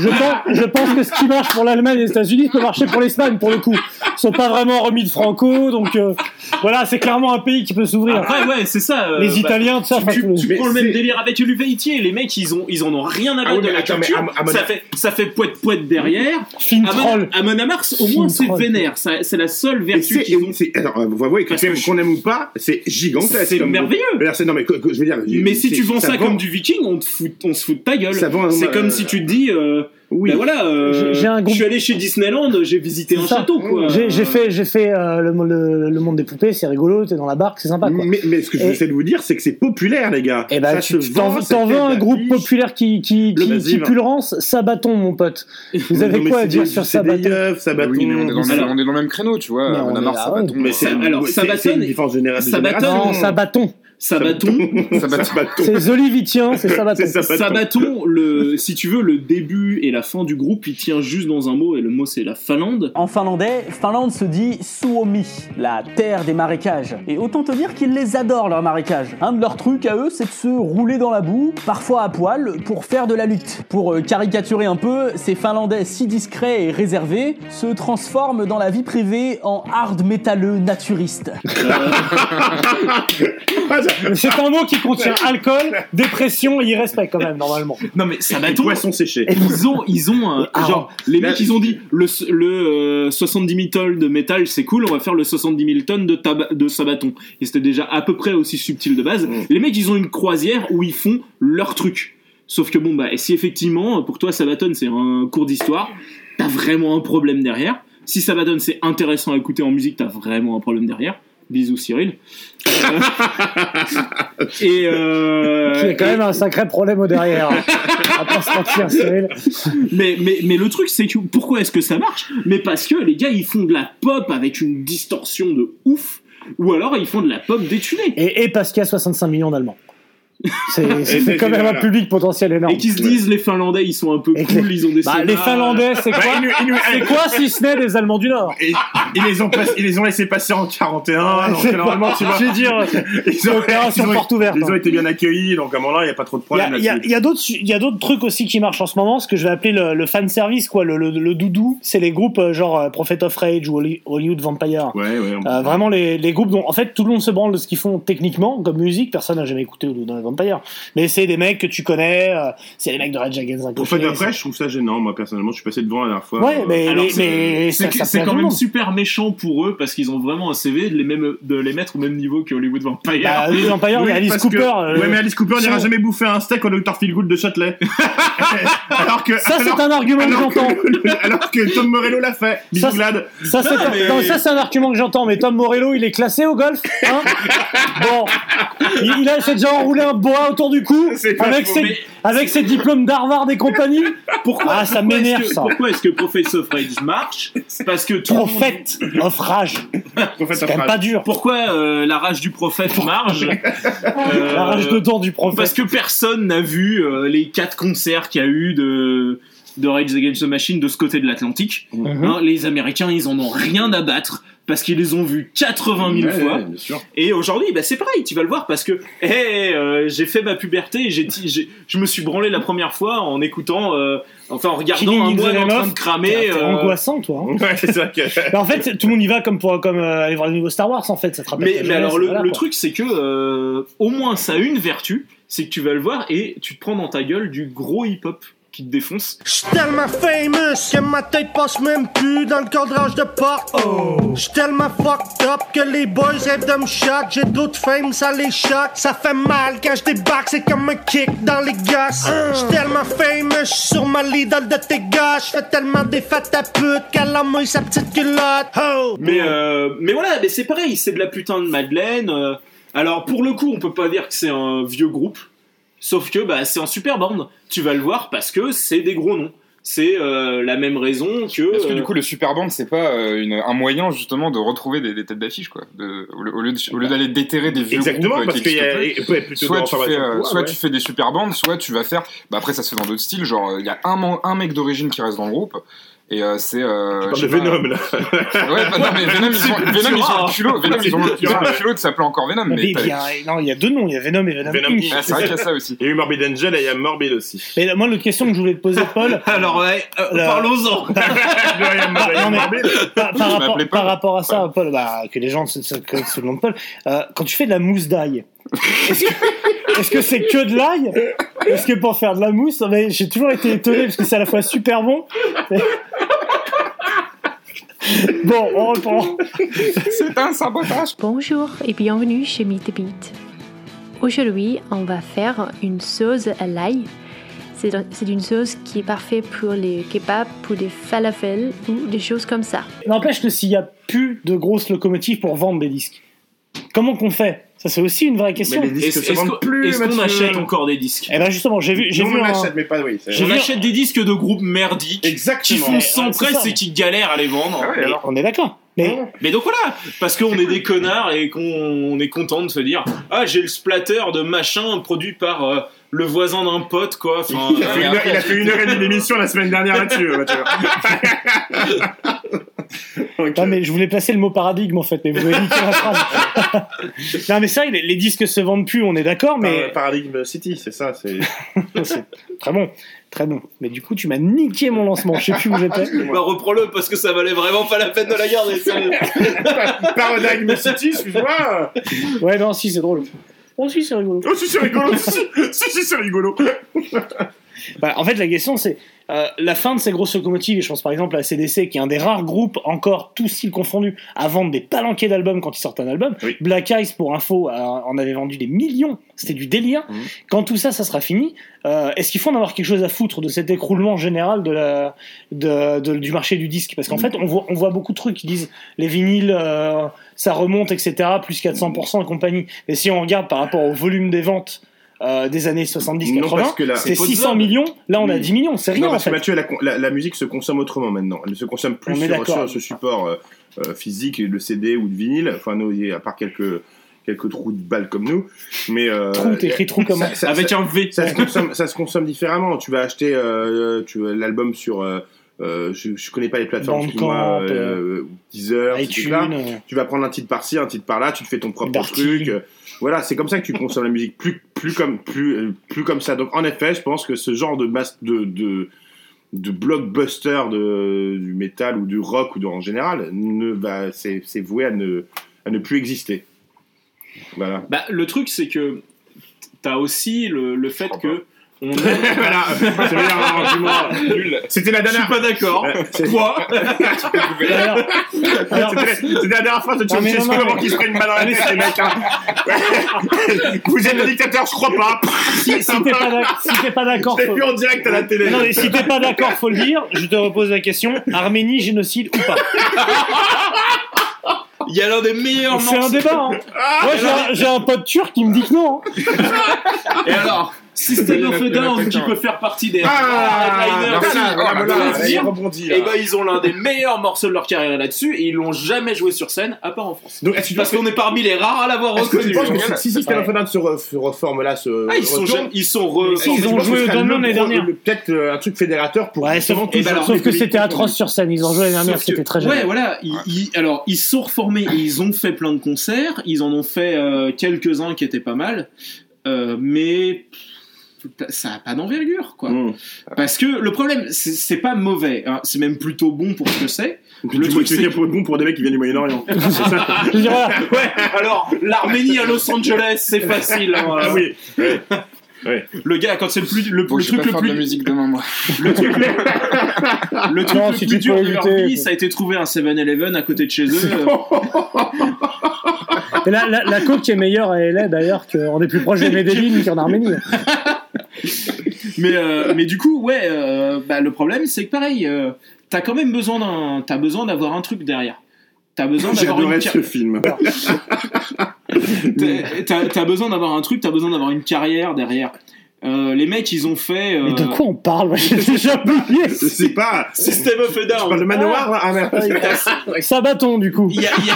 je pense, je pense que ce qui marche pour l'Allemagne et les États-Unis peut marcher pour l'Espagne, pour le coup. Ils sont pas vraiment remis de Franco, donc euh, voilà, c'est clairement un pays qui peut s'ouvrir. après ouais c'est ça euh, les bah, Italiens, tout ça. tu, tu prends le même délire avec l'Uveitier, les mecs ils ont ils en ont rien à Ah battre oui, de la attends, ça fait ça fait poète poète derrière. Fin troll. Amon au moins c'est vénère, c'est la seule Et vertu qu'ils ont. alors, vous voyez, qu'on aime- qu'on aime ou pas, c'est gigantesque. C'est merveilleux. groupe. Mais là, c'est- non, mais que- que- je veux dire. Mais si tu vends ça, vend- comme du viking, on, te fout, on se fout de ta gueule. Ça vend, C'est euh, comme si tu te dis, euh, Oui. ben voilà, euh, J'ai- un je groupe- suis allé chez Disneyland, j'ai visité un ça. château, quoi. J'ai j'ai fait, j'ai fait euh, le, le- le monde des poupées, c'est rigolo, t'es dans la barque, c'est sympa quoi. Mais, mais ce que Et- j'essaie de vous dire, c'est que c'est populaire, les gars. Eh ben, Ça tu se t'en vend, t'en veux un groupe populaire qui, qui, qui, qui va. pue le rance Sabaton, mon pote. Vous avez Non, quoi à dire des- sur Sabaton yeux, Sabaton. Oui, mais on est, dans le, Alors- on est dans le même créneau, tu vois. Mais on est Amarth, là, Sabaton. Mais c'est, Alors, Sabaton- c'est une différence générale de Sabaton- Sabaton. Sabaton. C'est les Olivitiens, c'est Sabaton. C'est Sabaton. Sabaton, le, si tu veux, le début et la fin du groupe, il tient juste dans un mot, et le mot c'est la Finlande. En finlandais, Finlande se dit Suomi, la terre des marécages. Et autant te dire qu'ils les adorent, leurs marécages. Un de leurs trucs à eux, c'est de se rouler dans la boue, parfois à poil, pour faire de la lutte. Pour euh, caricaturer un peu, ces Finlandais si discrets et réservés se transforment dans la vie privée en hard métalleux naturistes. Ça- C'est un mot qui contient alcool, dépression et irrespect quand même, normalement. Non mais Les Sabaton, poissons séchés. ils ont, ils ont un, Ah, genre, les là, mecs ils ont dit, le, le euh, 70 000 tonnes de métal c'est cool, on va faire le 70 000 tonnes de, taba- de Sabaton. Et c'était déjà à peu près aussi subtil de base. Mm. Les mecs ils ont une croisière où ils font leur truc. Sauf que bon bah, et si effectivement, pour toi Sabaton c'est un cours d'histoire, t'as vraiment un problème derrière. Si Sabaton c'est intéressant à écouter en musique, t'as vraiment un problème derrière. Bisous Cyril. Euh, et euh, Qui est quand et- même un sacré problème au derrière. On va pas se mentir, Cyril. mais, mais, mais le truc, c'est que pourquoi est-ce que ça marche? Mais parce que les gars, ils font de la pop avec une distorsion de ouf, ou alors ils font de la pop détunée. Et, et parce qu'il y a 65 millions d'Allemands. C'est quand même un public potentiel énorme. Et qui se disent, les Finlandais, ils sont un peu cool, les- ils ont des Bah, les. Finlandais, c'est quoi Bah, nous- C'est quoi si ce n'est des Allemands du Nord Et, ils, les ont pas- ils les ont laissé passer en 41, donc C'est normalement, tu vois. Je veux dire, Ils ont, opération ils ont- porte ouverte, Ils ont hein. été bien accueillis, donc à un moment là, il n'y a pas trop de problème il y a- d'autres su- il y a d'autres trucs aussi qui marchent en ce moment, ce que je vais appeler le, le fan service, quoi, le, le, le doudou. C'est les groupes euh, genre euh, Prophet of Rage ou Holly- Hollywood Vampire. Ouais, ouais. on- Euh, vraiment les, les groupes dont en fait tout le monde se branle de ce qu'ils font techniquement comme musique. Personne n'a jamais écouté Hollywood Vampire. Vampire. Mais c'est des mecs que tu connais, euh, c'est les mecs de Red the Au fait, Machine. après, je trouve ça gênant, moi, personnellement. Je suis passé devant la dernière fois. Ouais, mais, Alors, mais, c'est- mais quand même monde. super méchant pour eux parce qu'ils ont vraiment un CV de les, mêmes, de les mettre au même niveau que Hollywood Vampire. Bah, les Vampire, a Alice que- Cooper. euh, Ouais, mais Alice Cooper n'ira jamais bouffer un steak au Dr. Feelgood de Châtelet. alors que. Ça, c'est un argument que j'entends. alors que Tom Morello l'a fait. Ça. Ça, c'est mais- un argument que j'entends, mais Tom Morello, il est classé au golf hein Bon, il, il a s'est déjà enroulé un boa autour du cou avec faux, ses, mais- avec ses diplômes d'Harvard et compagnie. Pourquoi, Ah, ça m'énerve, que- ça. Pourquoi est-ce que Prophet of Rage marche Parce que tout le monde- Prophète of rage. Prophète C'est quand même pas dur. Pourquoi euh, la rage du prophète marche Euh, La rage dedans du prophète. Parce que personne n'a vu euh, les quatre concerts qu'il y a eu de, de Rage Against the Machine de ce côté de l'Atlantique. Mhm. Hein, les Américains, ils en ont rien à battre parce qu'ils les ont vus 80 000 Ouais, fois. ouais, bien sûr. Et aujourd'hui, bah, c'est pareil, tu vas le voir parce que hey, euh, j'ai fait ma puberté, j'ai, j'ai- je me suis branlé la première fois en écoutant, euh, enfin en regardant Killing un moine en train de cramer. T'es t'es euh, angoissant, toi. hein. Ouais, c'est ça que. Mais en fait, c'est- tout le monde y va comme pour comme euh, aller voir les nouveaux Star Wars, en fait. Ça te rappelle Mais, mais alors le, voilà, le truc c'est que euh, au moins ça a une vertu, c'est que tu vas le voir et tu te prends dans ta gueule du gros hip-hop qui te défonce. J'suis tellement famous que ma tête passe même plus dans le cadrage de porte. J'suis tellement fucked up que les boys rêvent de me shot. J'ai trop de fame, ça les choque. Ça fait mal quand je débarque, c'est comme un kick dans les gosses. J'suis tellement famous, j'suis sur ma l'idole de tes gars. J'fais tellement des fêtes à pute qu'elle a mouillé sa petite culotte. Oh! Mais euh, mais voilà, mais c'est pareil, c'est de la putain de Madeleine. euh. alors pour le coup, on peut pas dire que c'est un vieux groupe, sauf que bah c'est un super band. Tu vas le voir parce que c'est des gros noms. C'est euh, la même raison que. Parce que euh, du coup, le Super Band, c'est pas euh, une- un moyen justement de retrouver des, des têtes d'affiche, quoi. De- au lieu- au lieu de- au lieu d'aller déterrer des vieux Exactement, groupes euh, parce qui qu'il y a plutôt soit tu fais, euh, soit ouais. tu fais des super bandes, soit tu vas faire. Bah après, ça se fait dans d'autres styles. Genre, il y a un mec d'origine qui reste dans le groupe. Et euh, c'est. Euh, Tu de sais pas- Venom là. Ouais, bah non, mais Venom, ils ont, C'est Venom, ils ont Cultura. le culot. Venom, ils ont, le- ils ont le culot de s'appeler encore Venom. Mais il y a, non, il y a deux noms, il y a Venom et Venom, Venom Inc. Ah, c'est vrai qu'il y a ça aussi. Il y a eu Morbid Angel et il y a Morbid aussi. Mais moi, l'autre question que je voulais te poser, Paul, Alors ouais, euh, Le- parlons-en. Il y a non, mais- Morbid. par, par rapport, par rapport à ça, Paul, bah, que les gens se, se connaissent sous le nom de Paul, euh, quand tu fais de la mousse d'ail, est-ce que- est-ce que c'est que de l'ail Est-ce que pour faire de la mousse, mais j'ai toujours été étonné parce que c'est à la fois super bon. Bon, on reprend. C'est un sabotage. Bonjour et bienvenue chez Meet the Beat. Aujourd'hui, on va faire une sauce à l'ail. C'est c'est une sauce qui est parfaite pour les kebabs, pour les falafels ou des choses comme ça. N'empêche que s'il n'y a plus de grosses locomotives pour vendre des disques, comment qu'on fait? Ça, c'est aussi une vraie question. Mais les disques Est-ce qu'on plus, est-ce qu'on Mathieu. achète encore des disques Eh ben justement, j'ai vu, j'ai vu on un- l'achète, mais pas oui. J'ai On vu- achète des disques de groupes merdiques qui Exactement. font Ouais, sans ouais, c'est presse ça. et qui galèrent à les vendre. Ah ouais, alors. On est d'accord. Mais Mais donc voilà, parce qu'on est des connards et qu'on on est content de se dire ah j'ai le splatter de machin produit par euh, le voisin d'un pote quoi. Enfin, Il a, fait euh, une heure, il a fait une heure et demie d'émission la semaine dernière là-dessus, Non, mais je voulais placer le mot paradigme en fait, mais vous avez niqué la phrase. non, mais c'est vrai, les, les disques se vendent plus, on est d'accord, mais Par- Paradigme City, c'est ça. C'est c'est très bon, très bon. Mais du coup, tu m'as niqué mon lancement, je sais plus où j'étais. bah, reprends-le parce que ça valait vraiment pas la peine de la garder. sérieux. Paradigme City, excuse-moi. Ouais, non, si, c'est drôle. Oh, si, c'est rigolo. Oh, si, c'est rigolo. si, si, si, c'est rigolo. Bah, en fait, la question, c'est euh, la fin de ces grosses locomotives, et je pense par exemple à CDC, qui est un des rares groupes, encore tous styles confondus, à vendre des palanquets d'albums quand ils sortent un album. Oui. Black Eyes, pour info, en avait vendu des millions. C'était du délire. Mhm. Quand tout ça, ça sera fini, euh, est-ce qu'il faut en avoir quelque chose à foutre de cet écroulement général de la, de, de- du marché du disque? Parce qu'en Mhm. fait, on voit, on voit beaucoup de trucs qui disent les vinyles, euh, ça remonte, etc., plus 400% et compagnie. Mais si on regarde par rapport au volume des ventes euh, des années 70-80, Non, parce que là- c'est c'est 600 faisable. millions. Là, on a Oui. 10 millions. C'est rien Non, en parce que. Mathieu, la, la- la musique se consomme autrement maintenant. Elle se consomme plus sur, ce support euh, euh, physique, le CD ou de vinyle. Enfin, nous, à part quelques, quelques trous de balles comme nous. Mais, euh, Trou, t'as écrit trou comment ça- ça- Avec ça- un V. ça se consomme, ça se consomme différemment. Tu vas acheter euh, tu, l'album sur. euh, euh, je, je connais pas les plateformes, excuse-moi, euh, Deezer, euh, Tu vas prendre un titre par-ci, un titre par-là, tu te fais ton propre Darty. truc. Voilà, c'est comme ça que tu consommes la musique, plus, plus, comme, plus, plus comme ça. Donc en effet, je pense que ce genre de, masse, de, de, de blockbuster de, du métal ou du rock ou de, en général, ne va, c'est, c'est voué à ne, à ne plus exister. Voilà. Bah, le truc, c'est que t'as aussi le, le fait que on voilà, c'est le meilleur argument. Nul. C'était la Je dernière. suis pas d'accord. C'est- Quoi C'était la dernière phrase de Ceausescu avant qu'il se prenne une balle dans la tête, les mecs. hein. Vous êtes le dictateur, je crois pas. si, si t'es pas d'ac- si t'es pas d'accord, Je l'ai faut- vu en direct à la télé. non, mais si t'es pas d'accord, faut le dire. Je te repose la question Arménie, génocide ou pas? Il y a l'un des meilleurs C'est un morceaux. débat. Hein. Moi, j'ai un- j'ai un, pote turc qui me dit que non. hein. Et alors, System of a Down qui peut faire partie des Ah, rebondit. Et ben ils ont l'un des meilleurs morceaux de leur carrière là-dessus et ils l'ont jamais joué sur scène à part en France. Donc, Parce qu'on est parmi les rares à l'avoir reconnu. si System of a Down se re- se reforme là, se Ah, ils sont ils sont Ils ont joué au l'année dernière. Peut-être euh, un truc fédérateur pour sauf, que c'était atroce sur scène. Ils ont joué l'année dernière, c'était très. Ouais, voilà. Alors, ils se sont reformés et ils ont fait plein de concerts. Ils en ont fait euh, quelques-uns qui étaient pas mal. Euh, mais ça a pas d'envergure, quoi. Mmh. Parce que le problème, c'est pas mauvais. hein. C'est même plutôt bon pour ce que c'est. Le truc, c'est pour bon pour des mecs qui viennent du Moyen-Orient. C'est ça. Je veux dire, voilà. Ouais, alors, l'Arménie à Los Angeles, c'est facile. hein. Ah oui. Le gars, quand c'est le, plus, le, Bon, le je vais truc pas le faire de la plus musique demain, moi. Le truc, le, le truc Non, le si plus dur de leur vie, ça a été trouver un 7-Eleven à côté de chez eux. Et la, la, la coke est meilleure à LA d'ailleurs qu'on est plus proche de Medellin qu'en Arménie. mais, euh, mais du coup, ouais, euh, bah, le problème, c'est que pareil, euh, t'as quand même besoin d'un, t'as besoin d'avoir un truc derrière. T'as besoin d'avoir une ce film. t'as besoin d'avoir un truc, t'as besoin d'avoir une carrière derrière. Euh, les mecs, ils ont fait. Mais de euh, quoi on parle? Moi, J'ai déjà oublié. Sais pas. System of a Tu parles de Down. Manoir là? Ah merde. Sabaton du coup. Il y a, il y a-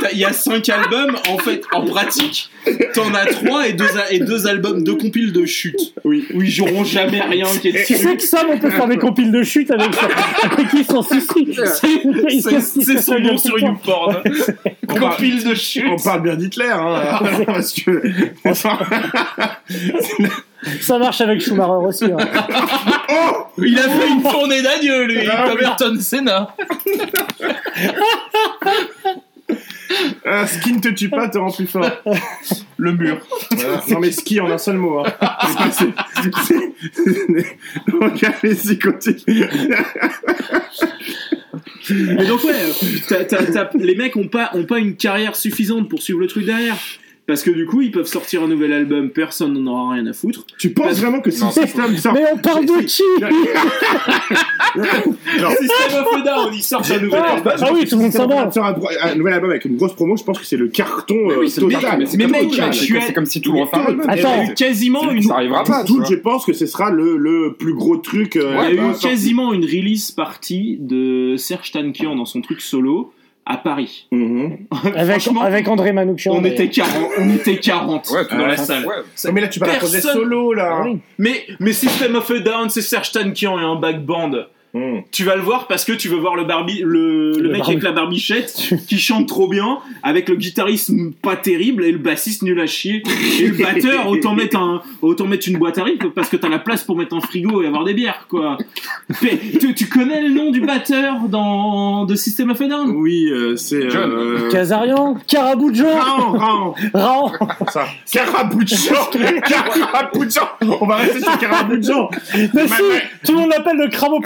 T'as- il y a cinq albums, en fait, en pratique, t'en as trois et deux, et deux albums, deux compiles de chute. Oui. Où ils joueront jamais rien qui est Tu sais que Sam, on peut faire des compiles de chute avec, avec qui sans souci. C'est c'est son nom sur YouPorn. Compile de chute. On parle bien d'Hitler, hein, parce que. Ça marche avec Schumacher aussi. hein. Il a fait une tournée d'adieu, lui, Ah, comme oui. Ayrton Senna. Un ski ne te tue pas, te rend plus fort. Le mur. Voilà. Non mais ski en un seul mot. Hein. C'est- c'est- c'est- Donc allez-y, continue. Mais donc, ouais, t'as- t'as- t'as- les mecs ont pas, ont pas une carrière suffisante pour suivre le truc derrière. Parce que du coup, ils peuvent sortir un nouvel album, personne n'en aura rien à foutre. Tu penses vraiment que si System sort... Mais on parle de qui Non. System of a Down, ils sortent un nouvel album. ah oui, tout le monde s'en branle. sort un, un nouvel album avec une grosse promo, je pense que c'est le carton euh, oui, c'est total. mais c'est Mais comme- mec, c'est je suis c'est comme si tout le monde fait un album. Il y a Attends. eu quasiment une. Ça arrivera pas. Tout, je pense que ce sera le, le plus gros truc. euh, Il y a eu quasiment une release partie de Serge Tankian dans son truc solo à Paris. Mhm. avec, Franchement, avec André Manouchian. On était 40, on était 40 Ouais, tout dans la salle. ouais. Mais là, tu parles d'un projet Personne- solo, là. Ah. Mais, mais System of a Down, c'est Serge Tankian et un back Mhm. Tu vas le voir parce que tu veux voir le, Barbie, le, le Le mec Barbie. avec la barbichette qui chante trop bien, avec le guitariste pas terrible et le bassiste nul à chier. Et le batteur, autant mettre, un, autant mettre une boîte à rythme parce que t'as la place pour mettre un frigo et avoir des bières, quoi. Mais tu, tu connais le nom du batteur dans de System of a Down? Oui, euh, c'est. John. Euh... Kazarian, ça. Caraboujan Caraboujan On va rester sur Caraboujan Mais si, tout le monde l'appelle le crabe aux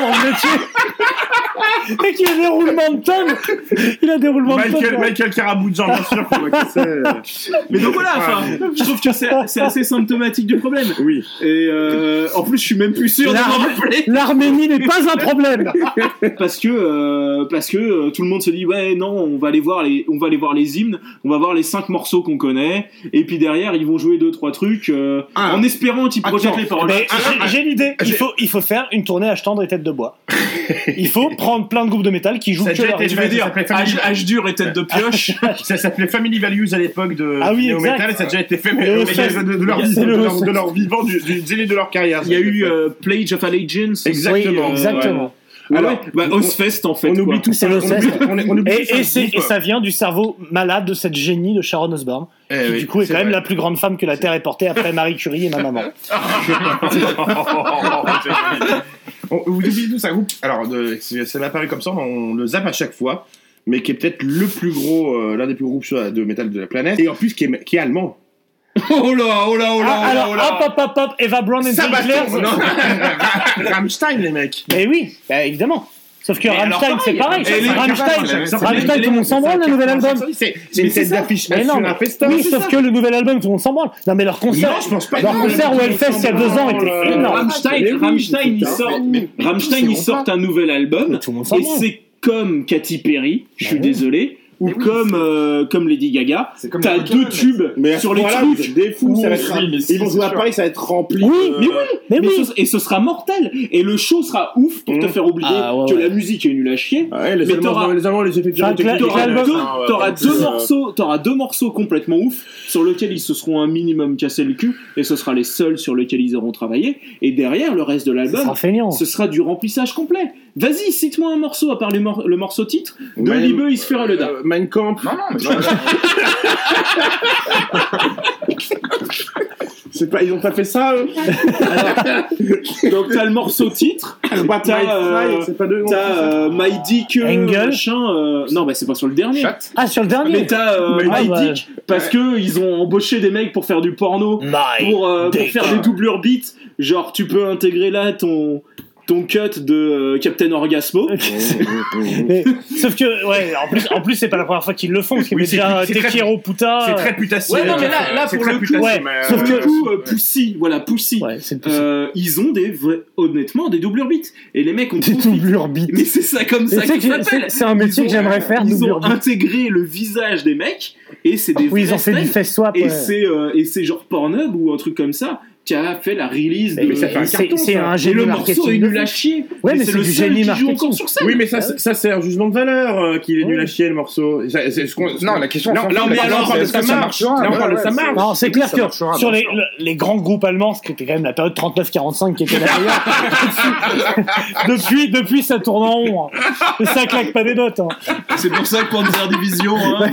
dans le métier. Et qu'il a des roulements de tonnes. Il a des roulements de Michael, tonnes. Michael Caraboujan, bien sûr, qu'on va casser. Mais donc voilà, enfin, je trouve que c'est assez symptomatique du problème. Oui. Et euh, en plus, je suis même plus sûr de rappeler. L'Arménie n'est pas un problème. parce que euh, parce que euh, tout le monde se dit ouais non on va aller voir les on va aller voir les hymnes on va voir les cinq morceaux qu'on connaît et puis derrière ils vont jouer deux trois trucs euh, Ah. en espérant qu'ils projettent les paroles Mais j'ai- j'ai l'idée. Il faut, il faut faire une tournée à tendre et tête de bois. Il faut prendre plein de groupes de métal qui jouent Ça a que leur je veux ça dire âge, dur et tête de pioche Ça s'appelait Family Values à l'époque de Ah oui, Néo. Metal et ça a déjà été fait mais, mais de, de leur, vie- de de vivant, du, du zénith de leur carrière. il y a eu euh, Pledge of Allegiance Exactement. Exactement. ouais. Alors, Ouais, bah, en fait on quoi. oublie tout C'est ça. on oublie- on est- on oublie Et, tout et, ça, et ça vient du cerveau malade de cette génie de Sharon Osbourne, Eh qui oui, du coup est c'est quand même la plus grande femme que la Terre ait portée après Marie Curie et ma maman. On- Vous oubliez tout ça, groupe. Alors, de- ça m'est apparu comme ça, on le zappe à chaque fois, mais qui est peut-être le plus gros, euh, l'un des plus gros groupes de métal de la planète, et en plus qui est, qui est allemand. Oh là, oh là, oh là, Ah, oh là, alors, oh là. hop, hop, hop, hop, Eva Brown et. Rammstein, les mecs. Mais oui, bah, évidemment. Sauf que Rammstein, c'est pareil. Rammstein, tout le monde s'en branle, le nouvel album. C'est une tête d'affiche. Oui, sauf que le nouvel album, tout le monde s'en branle. Non, mais leur concert, Non, je pense pas leur concert au Hellfest il y a deux ans était énorme. Rammstein, ils sortent, un nouvel album. Et c'est comme Katy Perry, je suis oui. désolé, ou oui, comme, euh, comme Lady Gaga. T'as deux tubes Mais sur les vous trucs. êtes des fous, ça va être- Oui, mais Ils si, vont jouer à. Paris, ça va être rempli. Oui, de- mais oui, mais Mais oui. ce- et ce sera mortel. Et le show sera ouf pour te Mhm. faire oublier Ah, ouais, que ouais. la musique est nulle à chier. Ouais, les Mais t'auras- les les effets deux, Ah, euh, morceaux, t'auras deux morceaux complètement ouf sur lesquels ils se seront un minimum cassé le cul et ce sera les seuls sur lesquels ils auront travaillé. Et derrière le reste de l'album, ce sera du remplissage complet. Vas-y, cite-moi un morceau à part le morceau titre de Mein- Liebe is für alle da. Mein Kampf. Non, non, mais C'est pas, ils ont pas fait ça, eux Donc t'as le morceau titre, t'as My euh, Fly, c'est pas deux. t'as euh, My Dick euh, Engel. machin. euh, Non, bah c'est pas sur le dernier. Chat. Ah, sur le dernier Mais t'as euh, Ah, My bah. Dick parce que ils ont embauché des mecs pour faire du porno. My pour, euh, pour faire des doublures beats. Genre, tu peux intégrer là ton, ton cut de euh, Captain Orgasmo. Mais- sauf que, ouais, en plus, en plus c'est pas la première fois qu'ils le font, parce qu'il y Oui, avait c'est- déjà c'est très- Tekiro Puta. C'est euh, très putassier. Ouais, non, mais là- là, C'est pour le coup, ouais, mais, sauf euh, que- coup, euh, Pussy, voilà, Pussy. Ouais. Euh, ils ont des vrais, honnêtement, des doublures beats. Et les mecs ont Des doublures beats. Mais c'est ça comme Et ça qu'ils que s'appelle. c'est- c'est un métier que j'aimerais faire, Ils ont intégré le visage des mecs et c'est des Oui, ils ont fait du face swap. Et ouais. c'est euh, et c'est genre Pornhub ou un truc comme ça qui a fait la release de. Mais ça fait un c'est- carton, c'est ça. un génie le morceau est nul de à chier. Ouais, mais c'est c'est le seul génie qui joue encore sur scène. Oui, mais ça, c'est- ça c'est un jugement de valeur euh, qu'il est nul Ouais. à chier le morceau. Ça, c'est ce qu'on- Non, la question. Là, on la parle de ça marche. Là, on parle de Ouais, ça marche. Non, c'est clair que sur les, grands groupes allemands, ce qui était quand même la période 39-45 qui était là depuis, depuis, ça tourne en rond. hein. Et ça claque pas des dots. hein. C'est pour ça que Panzer Division, hein,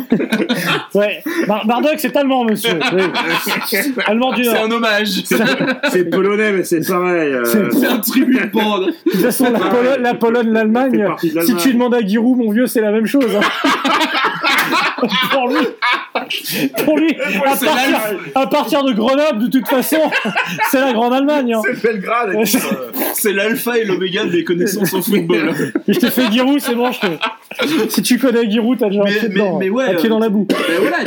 Ouais. Marduk, c'est allemand, monsieur. Allemand du c'est Nord. un hommage. C'est polonais, mais c'est pareil. euh, C'est- un tribut de bande. De toute façon, la, Polo- la Pologne, l'Allemagne, si tu demandes à Giroud, mon vieux, c'est la même chose. hein. pour lui, pour lui à, partir, l'Allemagne. à partir de Grenoble, de toute façon, c'est la Grande Allemagne. hein. C'est Belgrade. Ouais, c'est- l'alpha et l'oméga de mes connaissances en football. Je te fais Giroud, c'est bon. Je te... Si tu connais Giroud, t'as déjà un Mais- pied mais- dedans. mais ouais, un pied euh, dans la boue. Voilà,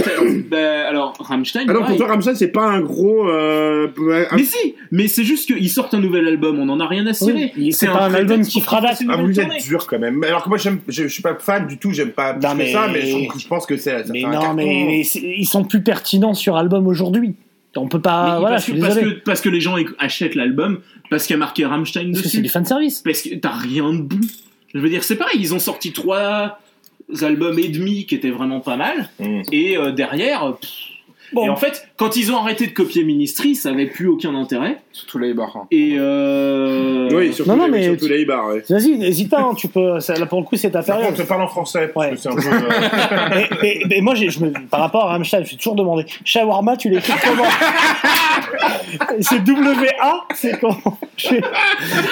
ben alors Rammstein. Ah non, pour toi, Ramstein, c'est pas un gros. euh, un- Mais si, mais c'est juste qu'ils sortent un nouvel album, on en a rien à cirer. Oui, c'est pas un album qui une Ah, vous êtes dur quand même. Alors que moi, je, suis pas fan du tout, j'aime pas Non, mais- ça, mais je, je pense que ça Mais fait non, mais, ils sont plus pertinents sur album aujourd'hui. On peut pas. Mais voilà, parce, je que, suis parce, que, parce que les gens achètent l'album parce qu'il y a marqué Rammstein Parce que c'est dessus. du fanservice. Parce que t'as rien de bon. Je veux dire, c'est pareil, ils ont sorti trois albums et demi qui étaient vraiment pas mal. Mm. Et euh, derrière. pff, Bon. Et en fait, quand ils ont arrêté de copier Ministry, ça avait plus aucun intérêt. Surtout les barres. hein. Et euh... Oui, surtout, Non, non, les, mais surtout tu- les bars, ouais. Vas-y, n'hésite pas, hein, tu peux. ça- là, pour le coup, c'est ta période. contre, je parle en français, parce Ouais. que c'est un peu. euh, mais moi, je me, par rapport à Rammstein, je me suis toujours demandé Shawarma, tu l'écris comment C'est W-A C'est comment Je-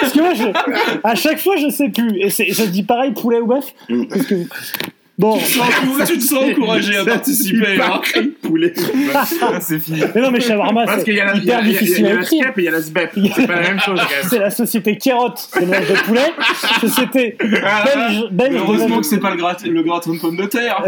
Parce que moi, je, à chaque fois, je sais plus. Et c'est- je dis pareil, poulet ou bœuf Parce que- Bon, Tu te sens tu te sens encouragé à participer. Il hein. poulet. c'est fini. mais non, mais Shawarma, Parce c'est qu'il y a la, il y hyper a, il y a- difficile il y a à la écrire. skep et il y a la sbep. C'est pas la même chose, quand même. C'est la société Kerot, c'est le mélange de poulet. Société belge, heureusement que c'est pas le, grat- le gratin de pommes de terre.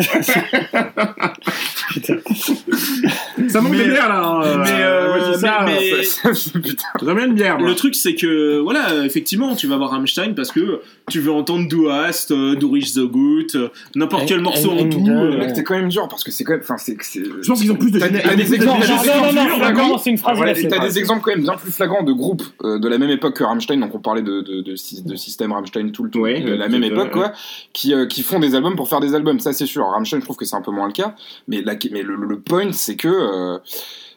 Ça manque Mais- de bière, là. hein, euh, mais, euh, ça, mais- mais- Putain. Une bière, moi. Le truc, c'est que, voilà, euh, effectivement, tu vas voir Rammstein parce que tu veux entendre Du Hast, euh, Du Rich the Good, euh, n'importe quel morceau en tout. euh, Mec, c'est quand même dur parce que c'est quand même. Enfin, c'est. c'est- Je pense qu'ils ont plus de T'as des- exemples- t'as des exemples non, plus non, flagrants. vraiment, c'est une phrase Voilà, glacée. T'as des exemples quand même bien plus flagrants de groupes euh, de la même époque que Rammstein, donc on parlait de, de, de, sy- de système Rammstein tout le temps, Ouais, de la même époque, quoi, qui, euh, qui font des albums pour faire des albums, ça c'est sûr. Rammstein, je trouve que c'est un peu moins le cas, mais, la, mais le, le point, c'est que.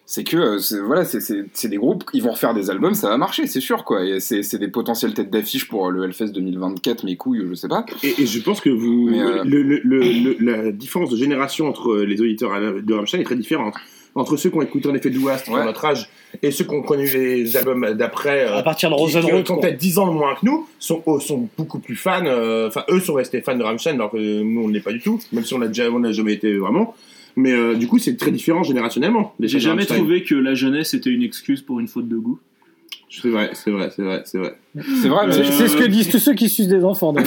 Euh, c'est que euh, c'est- voilà c'est- c'est c'est des groupes ils vont refaire des albums ça va marcher c'est sûr quoi et c'est c'est des potentielles têtes d'affiche pour euh, le Hellfest 2024 mes couilles je sais pas Et, et je pense que vous, euh, le, le- le- le- la différence de génération entre les auditeurs de Rammstein est très différente. Entre ceux qui ont écouté en effet Douast, Ouais. notre âge, et ceux qui ont connu les albums d'après, euh, À partir de qui, qui ont peut-être 10 ans de moins que nous, sont, oh, sont beaucoup plus fans. euh, Enfin, eux sont restés fans de Rammstein, alors que nous, on ne l'est pas du tout, même si on n'a déjà, on n'a jamais été vraiment. Mais euh, du coup, c'est très différent générationnellement. J'ai jamais trouvé que la jeunesse était une excuse pour une faute de goût. C'est vrai, c'est vrai, c'est vrai, c'est vrai. C'est vrai, mais. C'est c'est ce que disent tous ceux qui sucent des enfants.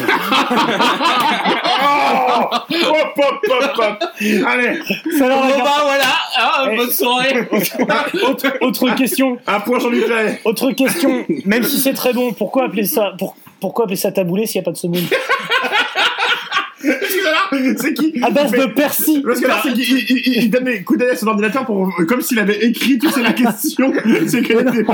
Oh Hop, hop, hop, hop Allez Ça leur Bon bah voilà, ah, Eh. bonne soirée autre, autre question. Un point Jean-Luc. Autre question. Même si c'est très bon, pourquoi appeler ça pour- Pourquoi appeler ça taboulé s'il n'y a pas de semoule? C'est qui À base Mais- de persil. Parce que là, c'est qu'il il, il- il donne des coups d'œil à son ordinateur pour, comme s'il avait écrit tout c'est la question. c'est qu'elle était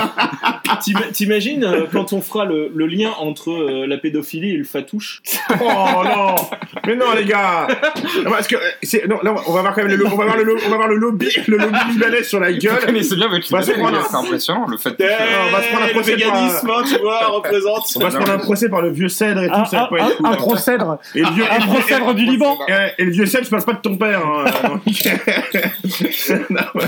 T'imagines euh, quand on fera le, le lien entre euh, la pédophilie et le fatouche? Oh non Mais non, les gars Parce que, euh, c'est, non, là, on va voir quand même le, on va voir le, on va voir le lobby, le lobby libanais sur la gueule. connaissez bien votre un- c'est impressionnant le fait. on va se prendre un le procès par- véganisme, hein, tu vois, représente. On va se prendre un procès par le vieux cèdre et tout, Un, ça va un, pas être un, un procèdre. Et le vieux, Un et le vieux- procèdre du Liban. et- et le vieux sel, je parle pas de ton père. Hein. Non, ouais.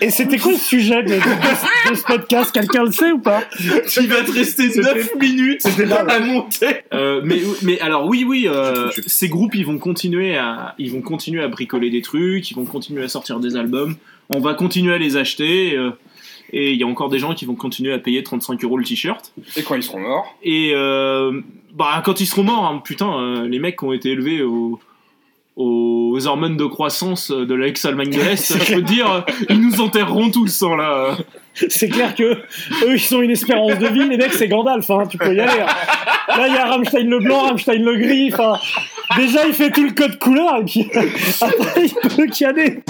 Et c'était quoi le sujet de, de- de- de ce podcast? Quelqu'un le sait ou pas? Il va te rester C'était- 9 minutes c'était pas- à monter. Euh, mais, mais alors oui, oui, euh, ces groupes, ils vont continuer à, ils vont continuer à bricoler des trucs, ils vont continuer à sortir des albums. On va continuer à les acheter. euh, et il y a encore des gens qui vont continuer à payer 35 euros le t-shirt. Et quand ils seront morts Et euh, bah, quand ils seront morts, hein, putain, euh, les mecs qui ont été élevés au- aux hormones de croissance de l'ex-Allemagne de l'Est, je peux te dire, euh, ils nous enterreront tous, hein, là. C'est clair que eux ils ont une espérance de vie, les mecs c'est Gandalf, hein, tu peux y aller. hein. Là il y a Rammstein le blanc, Rammstein le gris, enfin déjà il fait tout le code couleur et puis après il peut canner.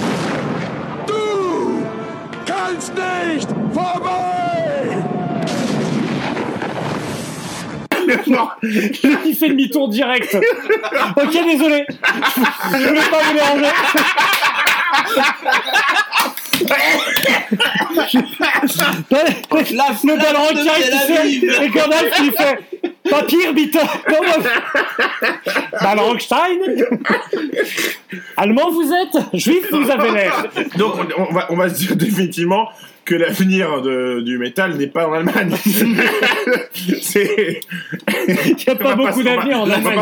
Non. Il fait demi-tour direct. Ok désolé, je voulais pas vous déranger. La le ballon qui arrive, tu sais, et Gandalf il fait pas pire, Bita. Balrogstein Allemand vous êtes? Juif vous avez l'air. Donc, on, on va, on va se dire définitivement que l'avenir de- du métal n'est pas en Allemagne. Il n'y a pas beaucoup d'avenir en Allemagne.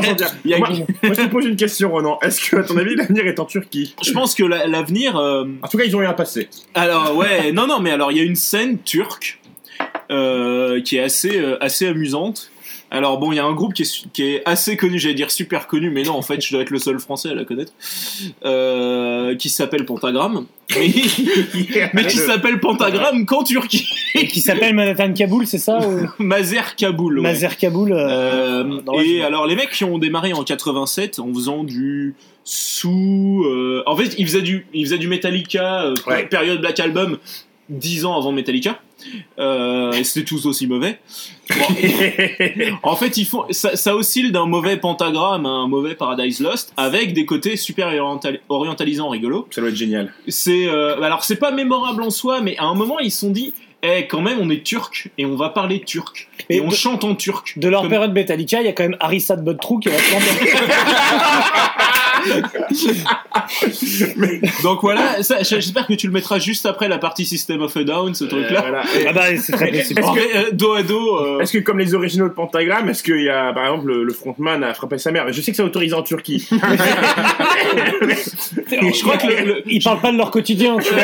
Moi, moi, je te pose une question, Ronan. Est-ce que, à ton avis, l'avenir est en Turquie? Je pense que la- l'avenir. euh, En tout cas, ils ont eu un passé. Alors ouais, non non mais alors il y a une scène turque euh, qui est assez euh, assez amusante. Alors bon, il y a un groupe qui est, su- qui est assez connu, j'allais dire super connu, mais non, en fait, je dois être le seul français à la connaître, euh, qui s'appelle Pentagram, mais, mais qui s'appelle Pentagram qu'en Turquie. Et qui s'appelle Manhattan Kaboul, c'est ça ou... Mazer Kaboul. ouais. Mazer Kaboul. euh, Euh, et alors les mecs qui ont démarré en 87 en faisant du sous euh, en fait ils faisaient du ils faisaient du Metallica euh, Ouais. période Black Album 10 ans avant Metallica euh, et c'était tous aussi mauvais. Bon, en fait ils font ça, ça oscille d'un mauvais pentagramme à un mauvais Paradise Lost avec des côtés super oriental- orientalisants rigolos. Ça doit être génial. c'est euh, alors c'est pas mémorable en soi mais à un moment ils se sont dit eh quand même on est turc et on va parler turc. Et, Et on de- chante en turc. De leur Comme- période Metallica, il y a quand même Harissa de Bodtrou qui est vachement Donc voilà, ça, j'espère que tu le mettras juste après la partie System of a Down, ce truc-là. Voilà. Et- Ah bah c'est très possible. En fait, euh, dos à dos. euh, Est-ce que, comme les originaux de Pentagram, est-ce qu'il y a, par exemple, le, le frontman a frappé sa mère? Je sais que c'est autorisé en Turquie. je crois que le, le- Ils parlent pas de leur quotidien, tu vois.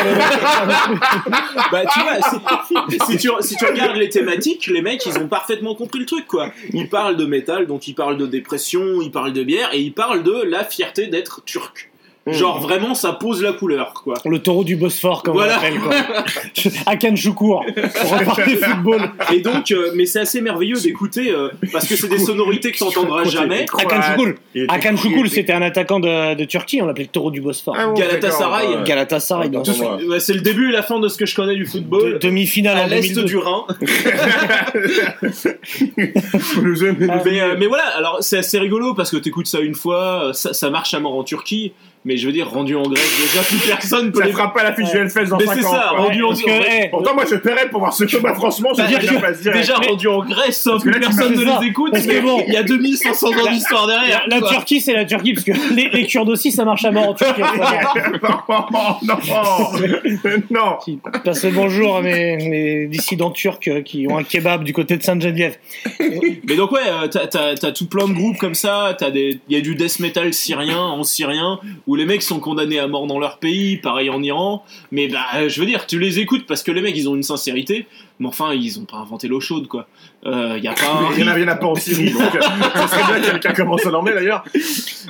bah tu vois, si, si tu, si tu regardes les thématiques, les mecs ils ont parfaitement compris le truc quoi. Ils parlent de métal, donc ils parlent de dépression, ils parlent de bière et ils parlent de la fierté d'être turc. Genre vraiment ça pose la couleur quoi. Le taureau du Bosphore, comme Voilà. on l'appelle, quoi. Akan Choukour, pour reparler football. Et donc, euh, mais c'est assez merveilleux d'écouter euh, parce que c'est des sonorités que t'entendras jamais. Akan cool, Choukour, il était- c'était un attaquant de, de Turquie, on l'appelait le taureau du Bosphore. Ah bon, Galatasaray. ouais. Galatasaray, sûr. moi. Ouais, c'est le début et la fin de ce que je connais du De- football. Demi-finale à l'est 2002. du Rhin. Mais, euh, mais voilà, alors c'est assez rigolo parce que t'écoutes ça une fois, ça, ça marche à mort en Turquie, mais je veux dire, rendu en Grèce, déjà plus personne peut Ça les fera pas la fiche du Hellfest dans Mais 5 c'est ans. ça, quoi. rendu en Parce que, eh, Pourtant, moi, je paierais pour voir ce. Bah, franchement, je Bah, déjà- dire, passe direct. déjà rendu en Grèce, Parce que là, personne ne les écoute, Parce que mais bon. il y a 2500 ans d'histoire derrière. La quoi. Turquie, c'est la Turquie, parce que les, les Kurdes aussi, ça marche à mort en Turquie. non, non, non. Qui passe le bonjour à mes, mes dissidents turcs euh, qui ont un kebab du côté de Sainte-Geneviève. Mais donc ouais, euh, t'as, tout plein de groupes comme ça, il y a du death metal syrien en syrien où les mecs sont condamnés à mort dans leur pays, pareil en Iran. Mais bah, je veux dire, tu les écoutes parce que les mecs, ils ont une sincérité. Mais enfin, ils ont pas inventé l'eau chaude, quoi. Euh, y a pas un Il y en a, il pas en Syrie, donc euh, ça serait bien que quelqu'un commence à nommer d'ailleurs.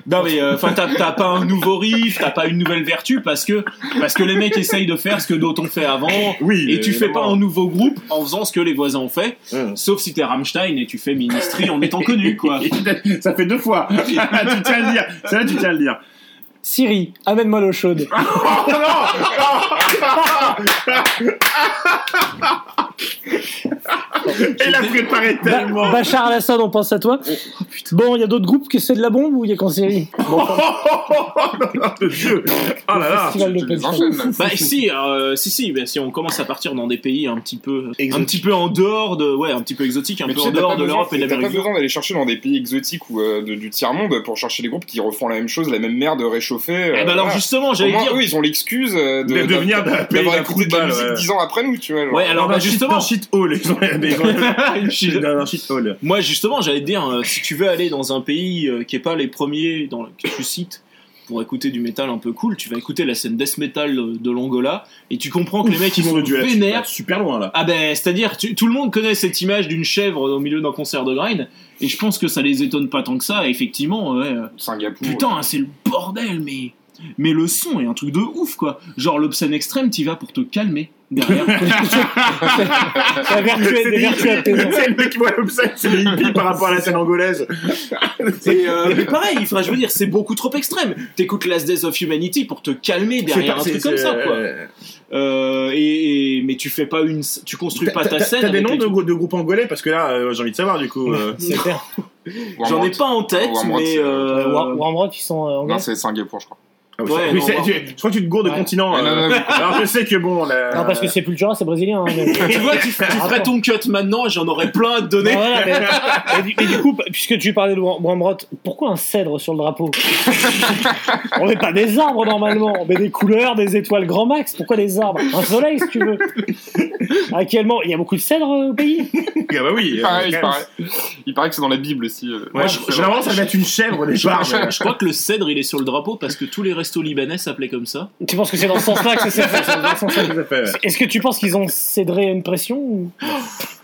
Non mais euh, enfin t'as t'as pas un nouveau riff, t'as pas une nouvelle vertu parce que parce que les mecs essayent de faire ce que d'autres ont fait avant. Oui. Et tu fais pas un nouveau groupe en faisant ce que les voisins ont fait, sauf si t'es Rammstein et tu fais Ministry en étant connu quoi. ça fait deux fois. tu tiens à le dire. Là tu tiens à le dire. Siri, amène-moi l'eau chaude. Il a préparé Ba- tellement. Bachar al-Assad, on pense à toi. Bon, il y a d'autres groupes que c'est de la bombe ou il y a qu'en série Bon, de Dieu. Oh là là. de. Bah si, euh, si si, bah, si on commence à partir dans des pays un petit peu, un Exotiques. petit peu en dehors de, ouais, un petit peu exotique, un Mais peu sais, en t'as dehors pas de l'Europe et de t'as pas l'Amérique. du Nord. besoin d'aller chercher dans des pays exotiques ou euh, de- du tiers-monde pour chercher des groupes qui refont la même chose, la même merde réchauffée. euh, Eh ben alors voilà. justement, j'allais dire. eux, ils ont l'excuse euh, de, De devenir d'un pays d'un écouté de musique ouais. dix ans après nous, tu vois. genre. Ouais, alors bah, un justement, un shit hall. Ils ont, un shit hall. Moi, justement, j'allais te dire, euh, si tu veux aller dans un pays euh, qui est pas les premiers dans, que tu cites pour écouter du métal un peu cool, tu vas écouter la scène death metal de, de l'Angola et tu comprends que les mecs ils sont vénères. super loin là. Ah ben, c'est-à-dire, tu- tout le monde connaît cette image d'une chèvre au milieu d'un concert de grind et je pense que ça les étonne pas tant que ça. Effectivement, ouais. euh, Singapour. Putain, c'est le bordel, mais. Mais le son est un truc de ouf, quoi. Genre, l'obscène extrême, t'y vas pour te calmer derrière. La vertu est-. C'est le mec qui voit l'obsède, c'est les hippies par rapport à la scène angolaise. Et, euh, mais pareil, enfin, je veux dire, c'est beaucoup trop extrême. T'écoutes Last Days of Humanity pour te calmer derrière un truc comme ça, quoi. euh, et, et- mais tu fais pas une, tu construis pas ta scène. t'as des noms les de, de groupes angolais? Parce que là, euh, j'ai envie de savoir du coup. euh. C'est clair. J'en ai pas en tête, Warmrod, mais c'est- euh, Euh, War- Warmrock, ils sont anglais. Non, c'est Singapour, je crois. Ah oui, Ouais, oui, non, c'est- non. tu- je crois que tu te gourdes de Ouais. continent. Non, euh. non, non. Alors je sais que bon, la- Non, parce que c'est Pultura, c'est brésilien. hein, mais- tu vois, tu, tu ferais Attends. ton cut maintenant, j'en aurais plein à te donner. Bah voilà, mais- et, du, et du coup, puisque tu parlais de Wamrot, pourquoi un cèdre sur le drapeau? On met pas des arbres normalement, on met des couleurs, des étoiles grand max. Pourquoi des arbres? Un soleil si tu veux. Actuellement, il y a beaucoup de cèdres euh, au pays. Ah bah oui. Il euh, paraît, il quand paraît. Il paraît que c'est dans la Bible aussi. euh. Ouais, je- généralement, ça va être une chèvre départ. Je, je crois que le cèdre il est sur le drapeau parce que tous les restos libanais s'appelaient comme ça. Tu penses que c'est dans ce sens-là que ça s'est fait c'est dans ce sens-là. Tout à fait, ouais. Est-ce que tu penses qu'ils ont cédré à une pression ou...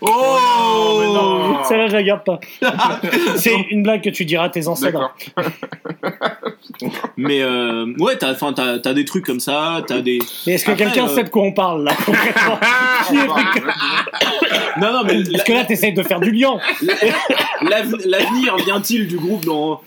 Oh, mais non. Celle-là, je la garde pas. c'est une blague que tu diras à tes ancêtres. D'accord. Mais euh, ouais, t'as, enfin, t'as, t'as des trucs comme ça, t'as des. Mais est-ce que Après, quelqu'un euh, sait de quoi on parle là concrètement Non, non, mais Parce que là, t'essayes de faire du lien. l'av- l'avenir vient-il du groupe dans.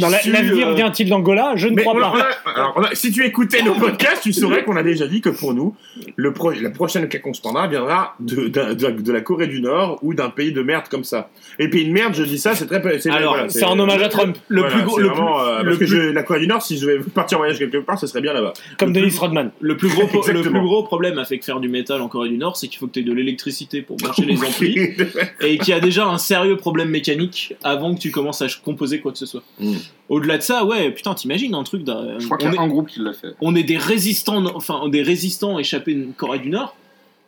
Dans la- L'avenir euh, vient-il d'Angola? Je ne Mais crois on a- pas. on a- alors, on a- si tu écoutais nos podcasts, tu saurais qu'on a déjà dit que pour nous, le pro- la prochaine qu'on se prendra viendra de, de, de- de la Corée du Nord ou d'un pays de merde comme ça. Et pays de merde, je dis ça, c'est très. c'est- Alors, voilà, c'est en hommage à Trump. Le Voilà, plus gros, c'est le vraiment, plus, euh, le plus- la Corée du Nord, si je vais partir en voyage quelque part, ce serait bien là-bas. Comme Dennis Rodman. le plus gros, le plus gros problème avec faire du métal en Corée du Nord, c'est qu'il faut que tu aies de l'électricité pour brancher les amplis et qu'il y a déjà un sérieux problème mécanique avant que tu commences à composer quoi que ce soit. Mm. Au-delà de ça, ouais, putain, t'imagines un truc d'un. Je crois qu'il on y a est- un groupe qui l'a fait. on est des résistants, enfin des résistants échappés de Corée du Nord.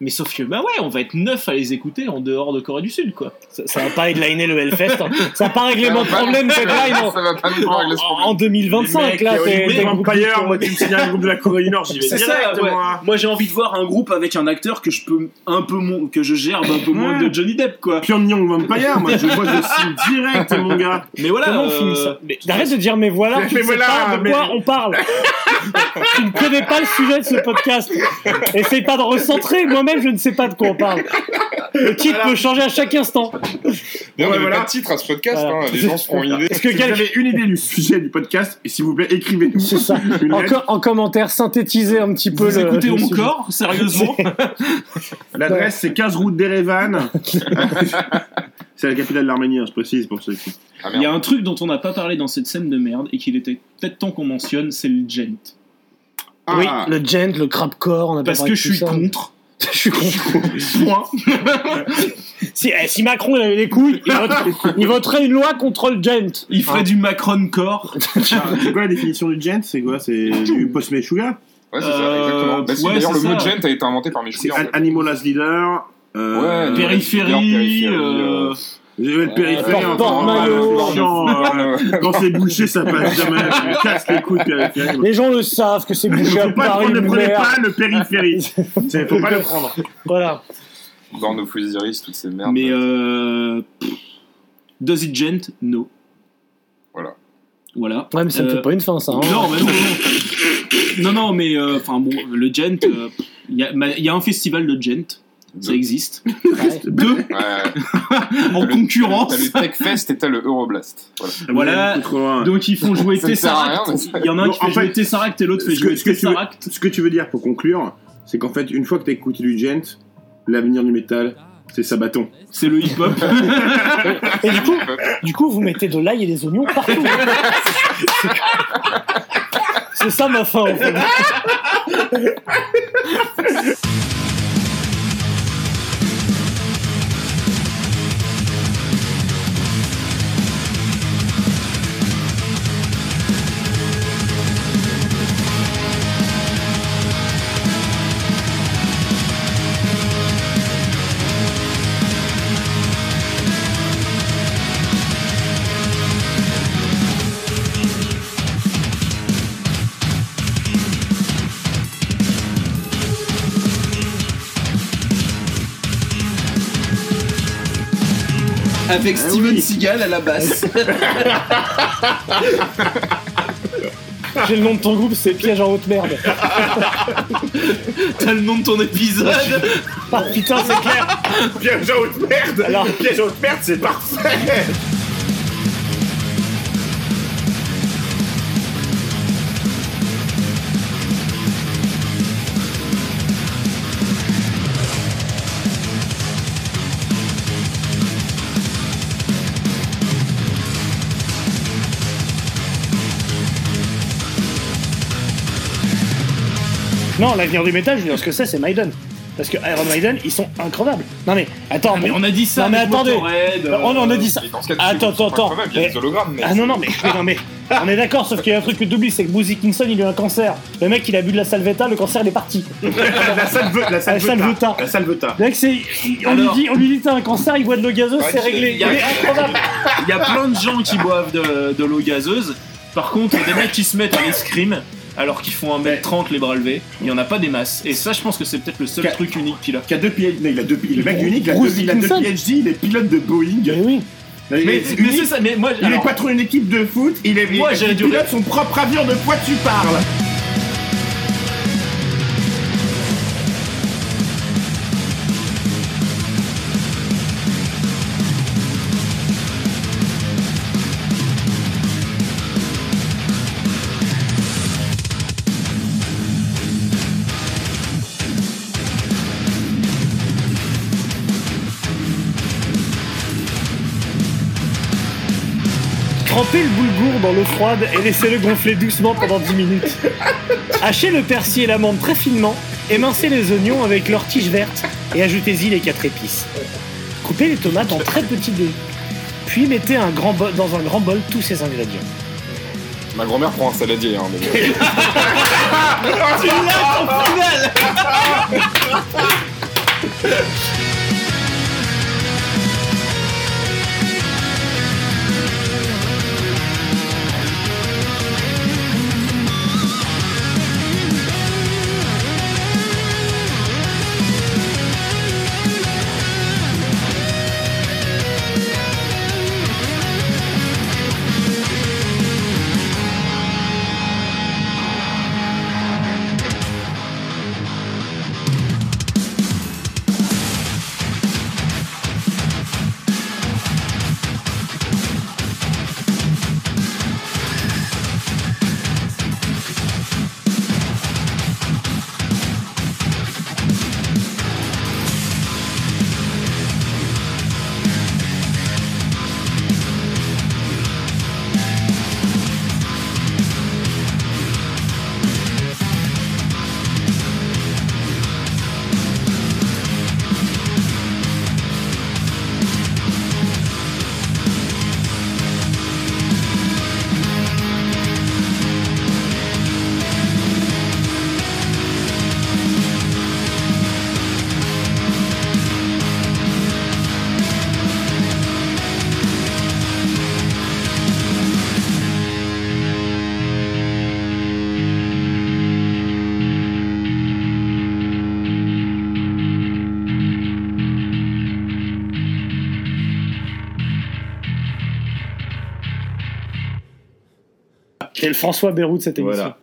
Mais sauf que, bah ouais, on va être neuf à les écouter en dehors de Corée du Sud, quoi. Ça, ça va pas headliner le Hellfest. hein. Ça va pas régler mon problème headline en, Ça va pas nous en- régler ce problème. en 2025. Là, t'es- t'es groupe moi tu me signes un groupe de la Corée du Nord, j'y vais C'est direct, ça, ouais. moi. Moi j'ai envie de voir un groupe avec un acteur que je peux un peu moins, que je gerbe un peu moins de Johnny Depp, quoi. Pyongyang Vampire, moi je vois, je signe direct, mon gars. Mais voilà. Comment on euh, finit ça Mais Arrête de dire mais voilà, Mais tu sais voilà, pas de mais- quoi on parle. tu ne connais pas le sujet de ce podcast. Essaye pas de recentrer, moi-même je ne sais pas de quoi on parle. Le titre peut changer à chaque instant. Mais on voilà. pas de titre à ce podcast, Voilà. hein, les gens se feront une idée. Est-ce que Si vous avez une idée du sujet du podcast, et s'il vous plaît, écrivez-nous. C'est ça. En, co- en commentaire, synthétisez un petit peu Vous le. écoutez le sujet. encore, sérieusement L'adresse c'est 15 route d'Erevan. c'est la capitale de l'Arménie, hein, je précise pour ceux qui. Ah, Il y a un truc dont on n'a pas parlé dans cette scène de merde et qu'il était peut-être temps qu'on mentionne, c'est le gent. Oui, Ah. le gent, le crapcore, on a pas Parce parlé que je suis ça. contre. Je suis contre. Point. si, eh, si Macron il avait les couilles, il voterait, il voterait une loi contre le gent. Il ferait du Macron corps. C'est quoi la définition du gent? C'est quoi? C'est du post-meshuga Ouais, c'est ça, Euh, exactement. Bah, si, ouais, D'ailleurs, le c'est mot ça. gent a été inventé par C'est Michel. An- Animal as Leader. euh, Ouais, Périphérie, périphérie, euh, Le périphérique, porte- porte-maillot. enfin, chiant, euh, Quand c'est bouché, ça passe jamais. Casse les couilles, périphérique. Les gens le savent que c'est bouché à Faut pas, Paris. ne prenez pas le périphérique. Faut pas le prendre. Voilà. Born of Osiris, toutes ces merdes. Mais euh, pff, does it gent? No. Voilà. Voilà. Ouais, mais ça ne Euh, fait pas une fin, ça. hein. Non, mais non, non. Non, non, mais euh, enfin bon, le gent, euh, il y, a- ma- il y a un festival de gent, ça existe. Deux Ouais. en T'as concurrence. le Techfest et t'as le Euroblast. Voilà. Donc ils font jouer rien, Tesseract. mais Il y en a un Bon, qui fait jouer Tesseract et l'autre fait Ce que, jouer ce que tu veux, Tesseract. ce que tu veux dire pour conclure, c'est qu'en fait, une fois que t'as écouté du gent, l'avenir du métal, c'est Sabaton. C'est le hip-hop. Et du coup, du coup, vous mettez de l'ail et des oignons partout. C'est ça ma fin, en fait. Avec Ah Steven oui. Seagal à la basse. J'ai le nom de ton groupe, c'est Piège en haute merde. T'as le nom de ton épisode. Ah putain, c'est clair. Piège à haute merde Alors- Piège à haute merde, c'est parfait Non, l'avenir du métal, je veux dire ce que c'est, c'est Maiden. Parce que Iron Maiden, ils sont increvables. Non mais, attends, mais bon. on a dit ça Non mais attendez. Motorhead, euh, On, on a dit ça. Et dans ce cas, Attends, attends, attends. incroyables, Il y a Mais- des hologrammes, mais. Ah non, non, mais, mais non, mais on est d'accord, sauf qu'il y a un truc que t'oublies, c'est que Bruce Dickinson, il a eu un cancer. Le mec, il a bu de la salvetta, le cancer, il est parti. La salve, la salveta. La mec, c'est, on, lui dit, on lui dit t'as un cancer, il boit de l'eau gazeuse, Ouais, c'est réglé. il Il y a- est incroyable. Il y a plein de gens qui boivent de, de l'eau gazeuse. Par contre, des mecs qui se mettent à l'escrime alors qu'ils font 1m30 les bras levés, il y en a pas des masses. Et ça, je pense que c'est peut-être le seul Qu'a- truc unique qu'il a. Qui a deux PhD, il a deux, le mec unique, il a deux, il a deux Dickinson. PhD, il est pilote de Boeing. Mais oui. Il est Mais, unique, mais c'est ça, mais moi, il alors, est patron d'une équipe de foot, il est Moi, il, pilote son propre avion de quoi tu parles froide et laissez-le gonfler doucement pendant 10 minutes. Hachez le persil et l'amande très finement, émincez les oignons avec leurs tiges vertes et ajoutez-y les quatre épices. Coupez les tomates en très petits dés. Puis mettez un grand bol- dans un grand bol tous ces ingrédients. Ma grand-mère prend un saladier, hein, mais bon. tu l'as au final François Bérou de cette émission. Voilà.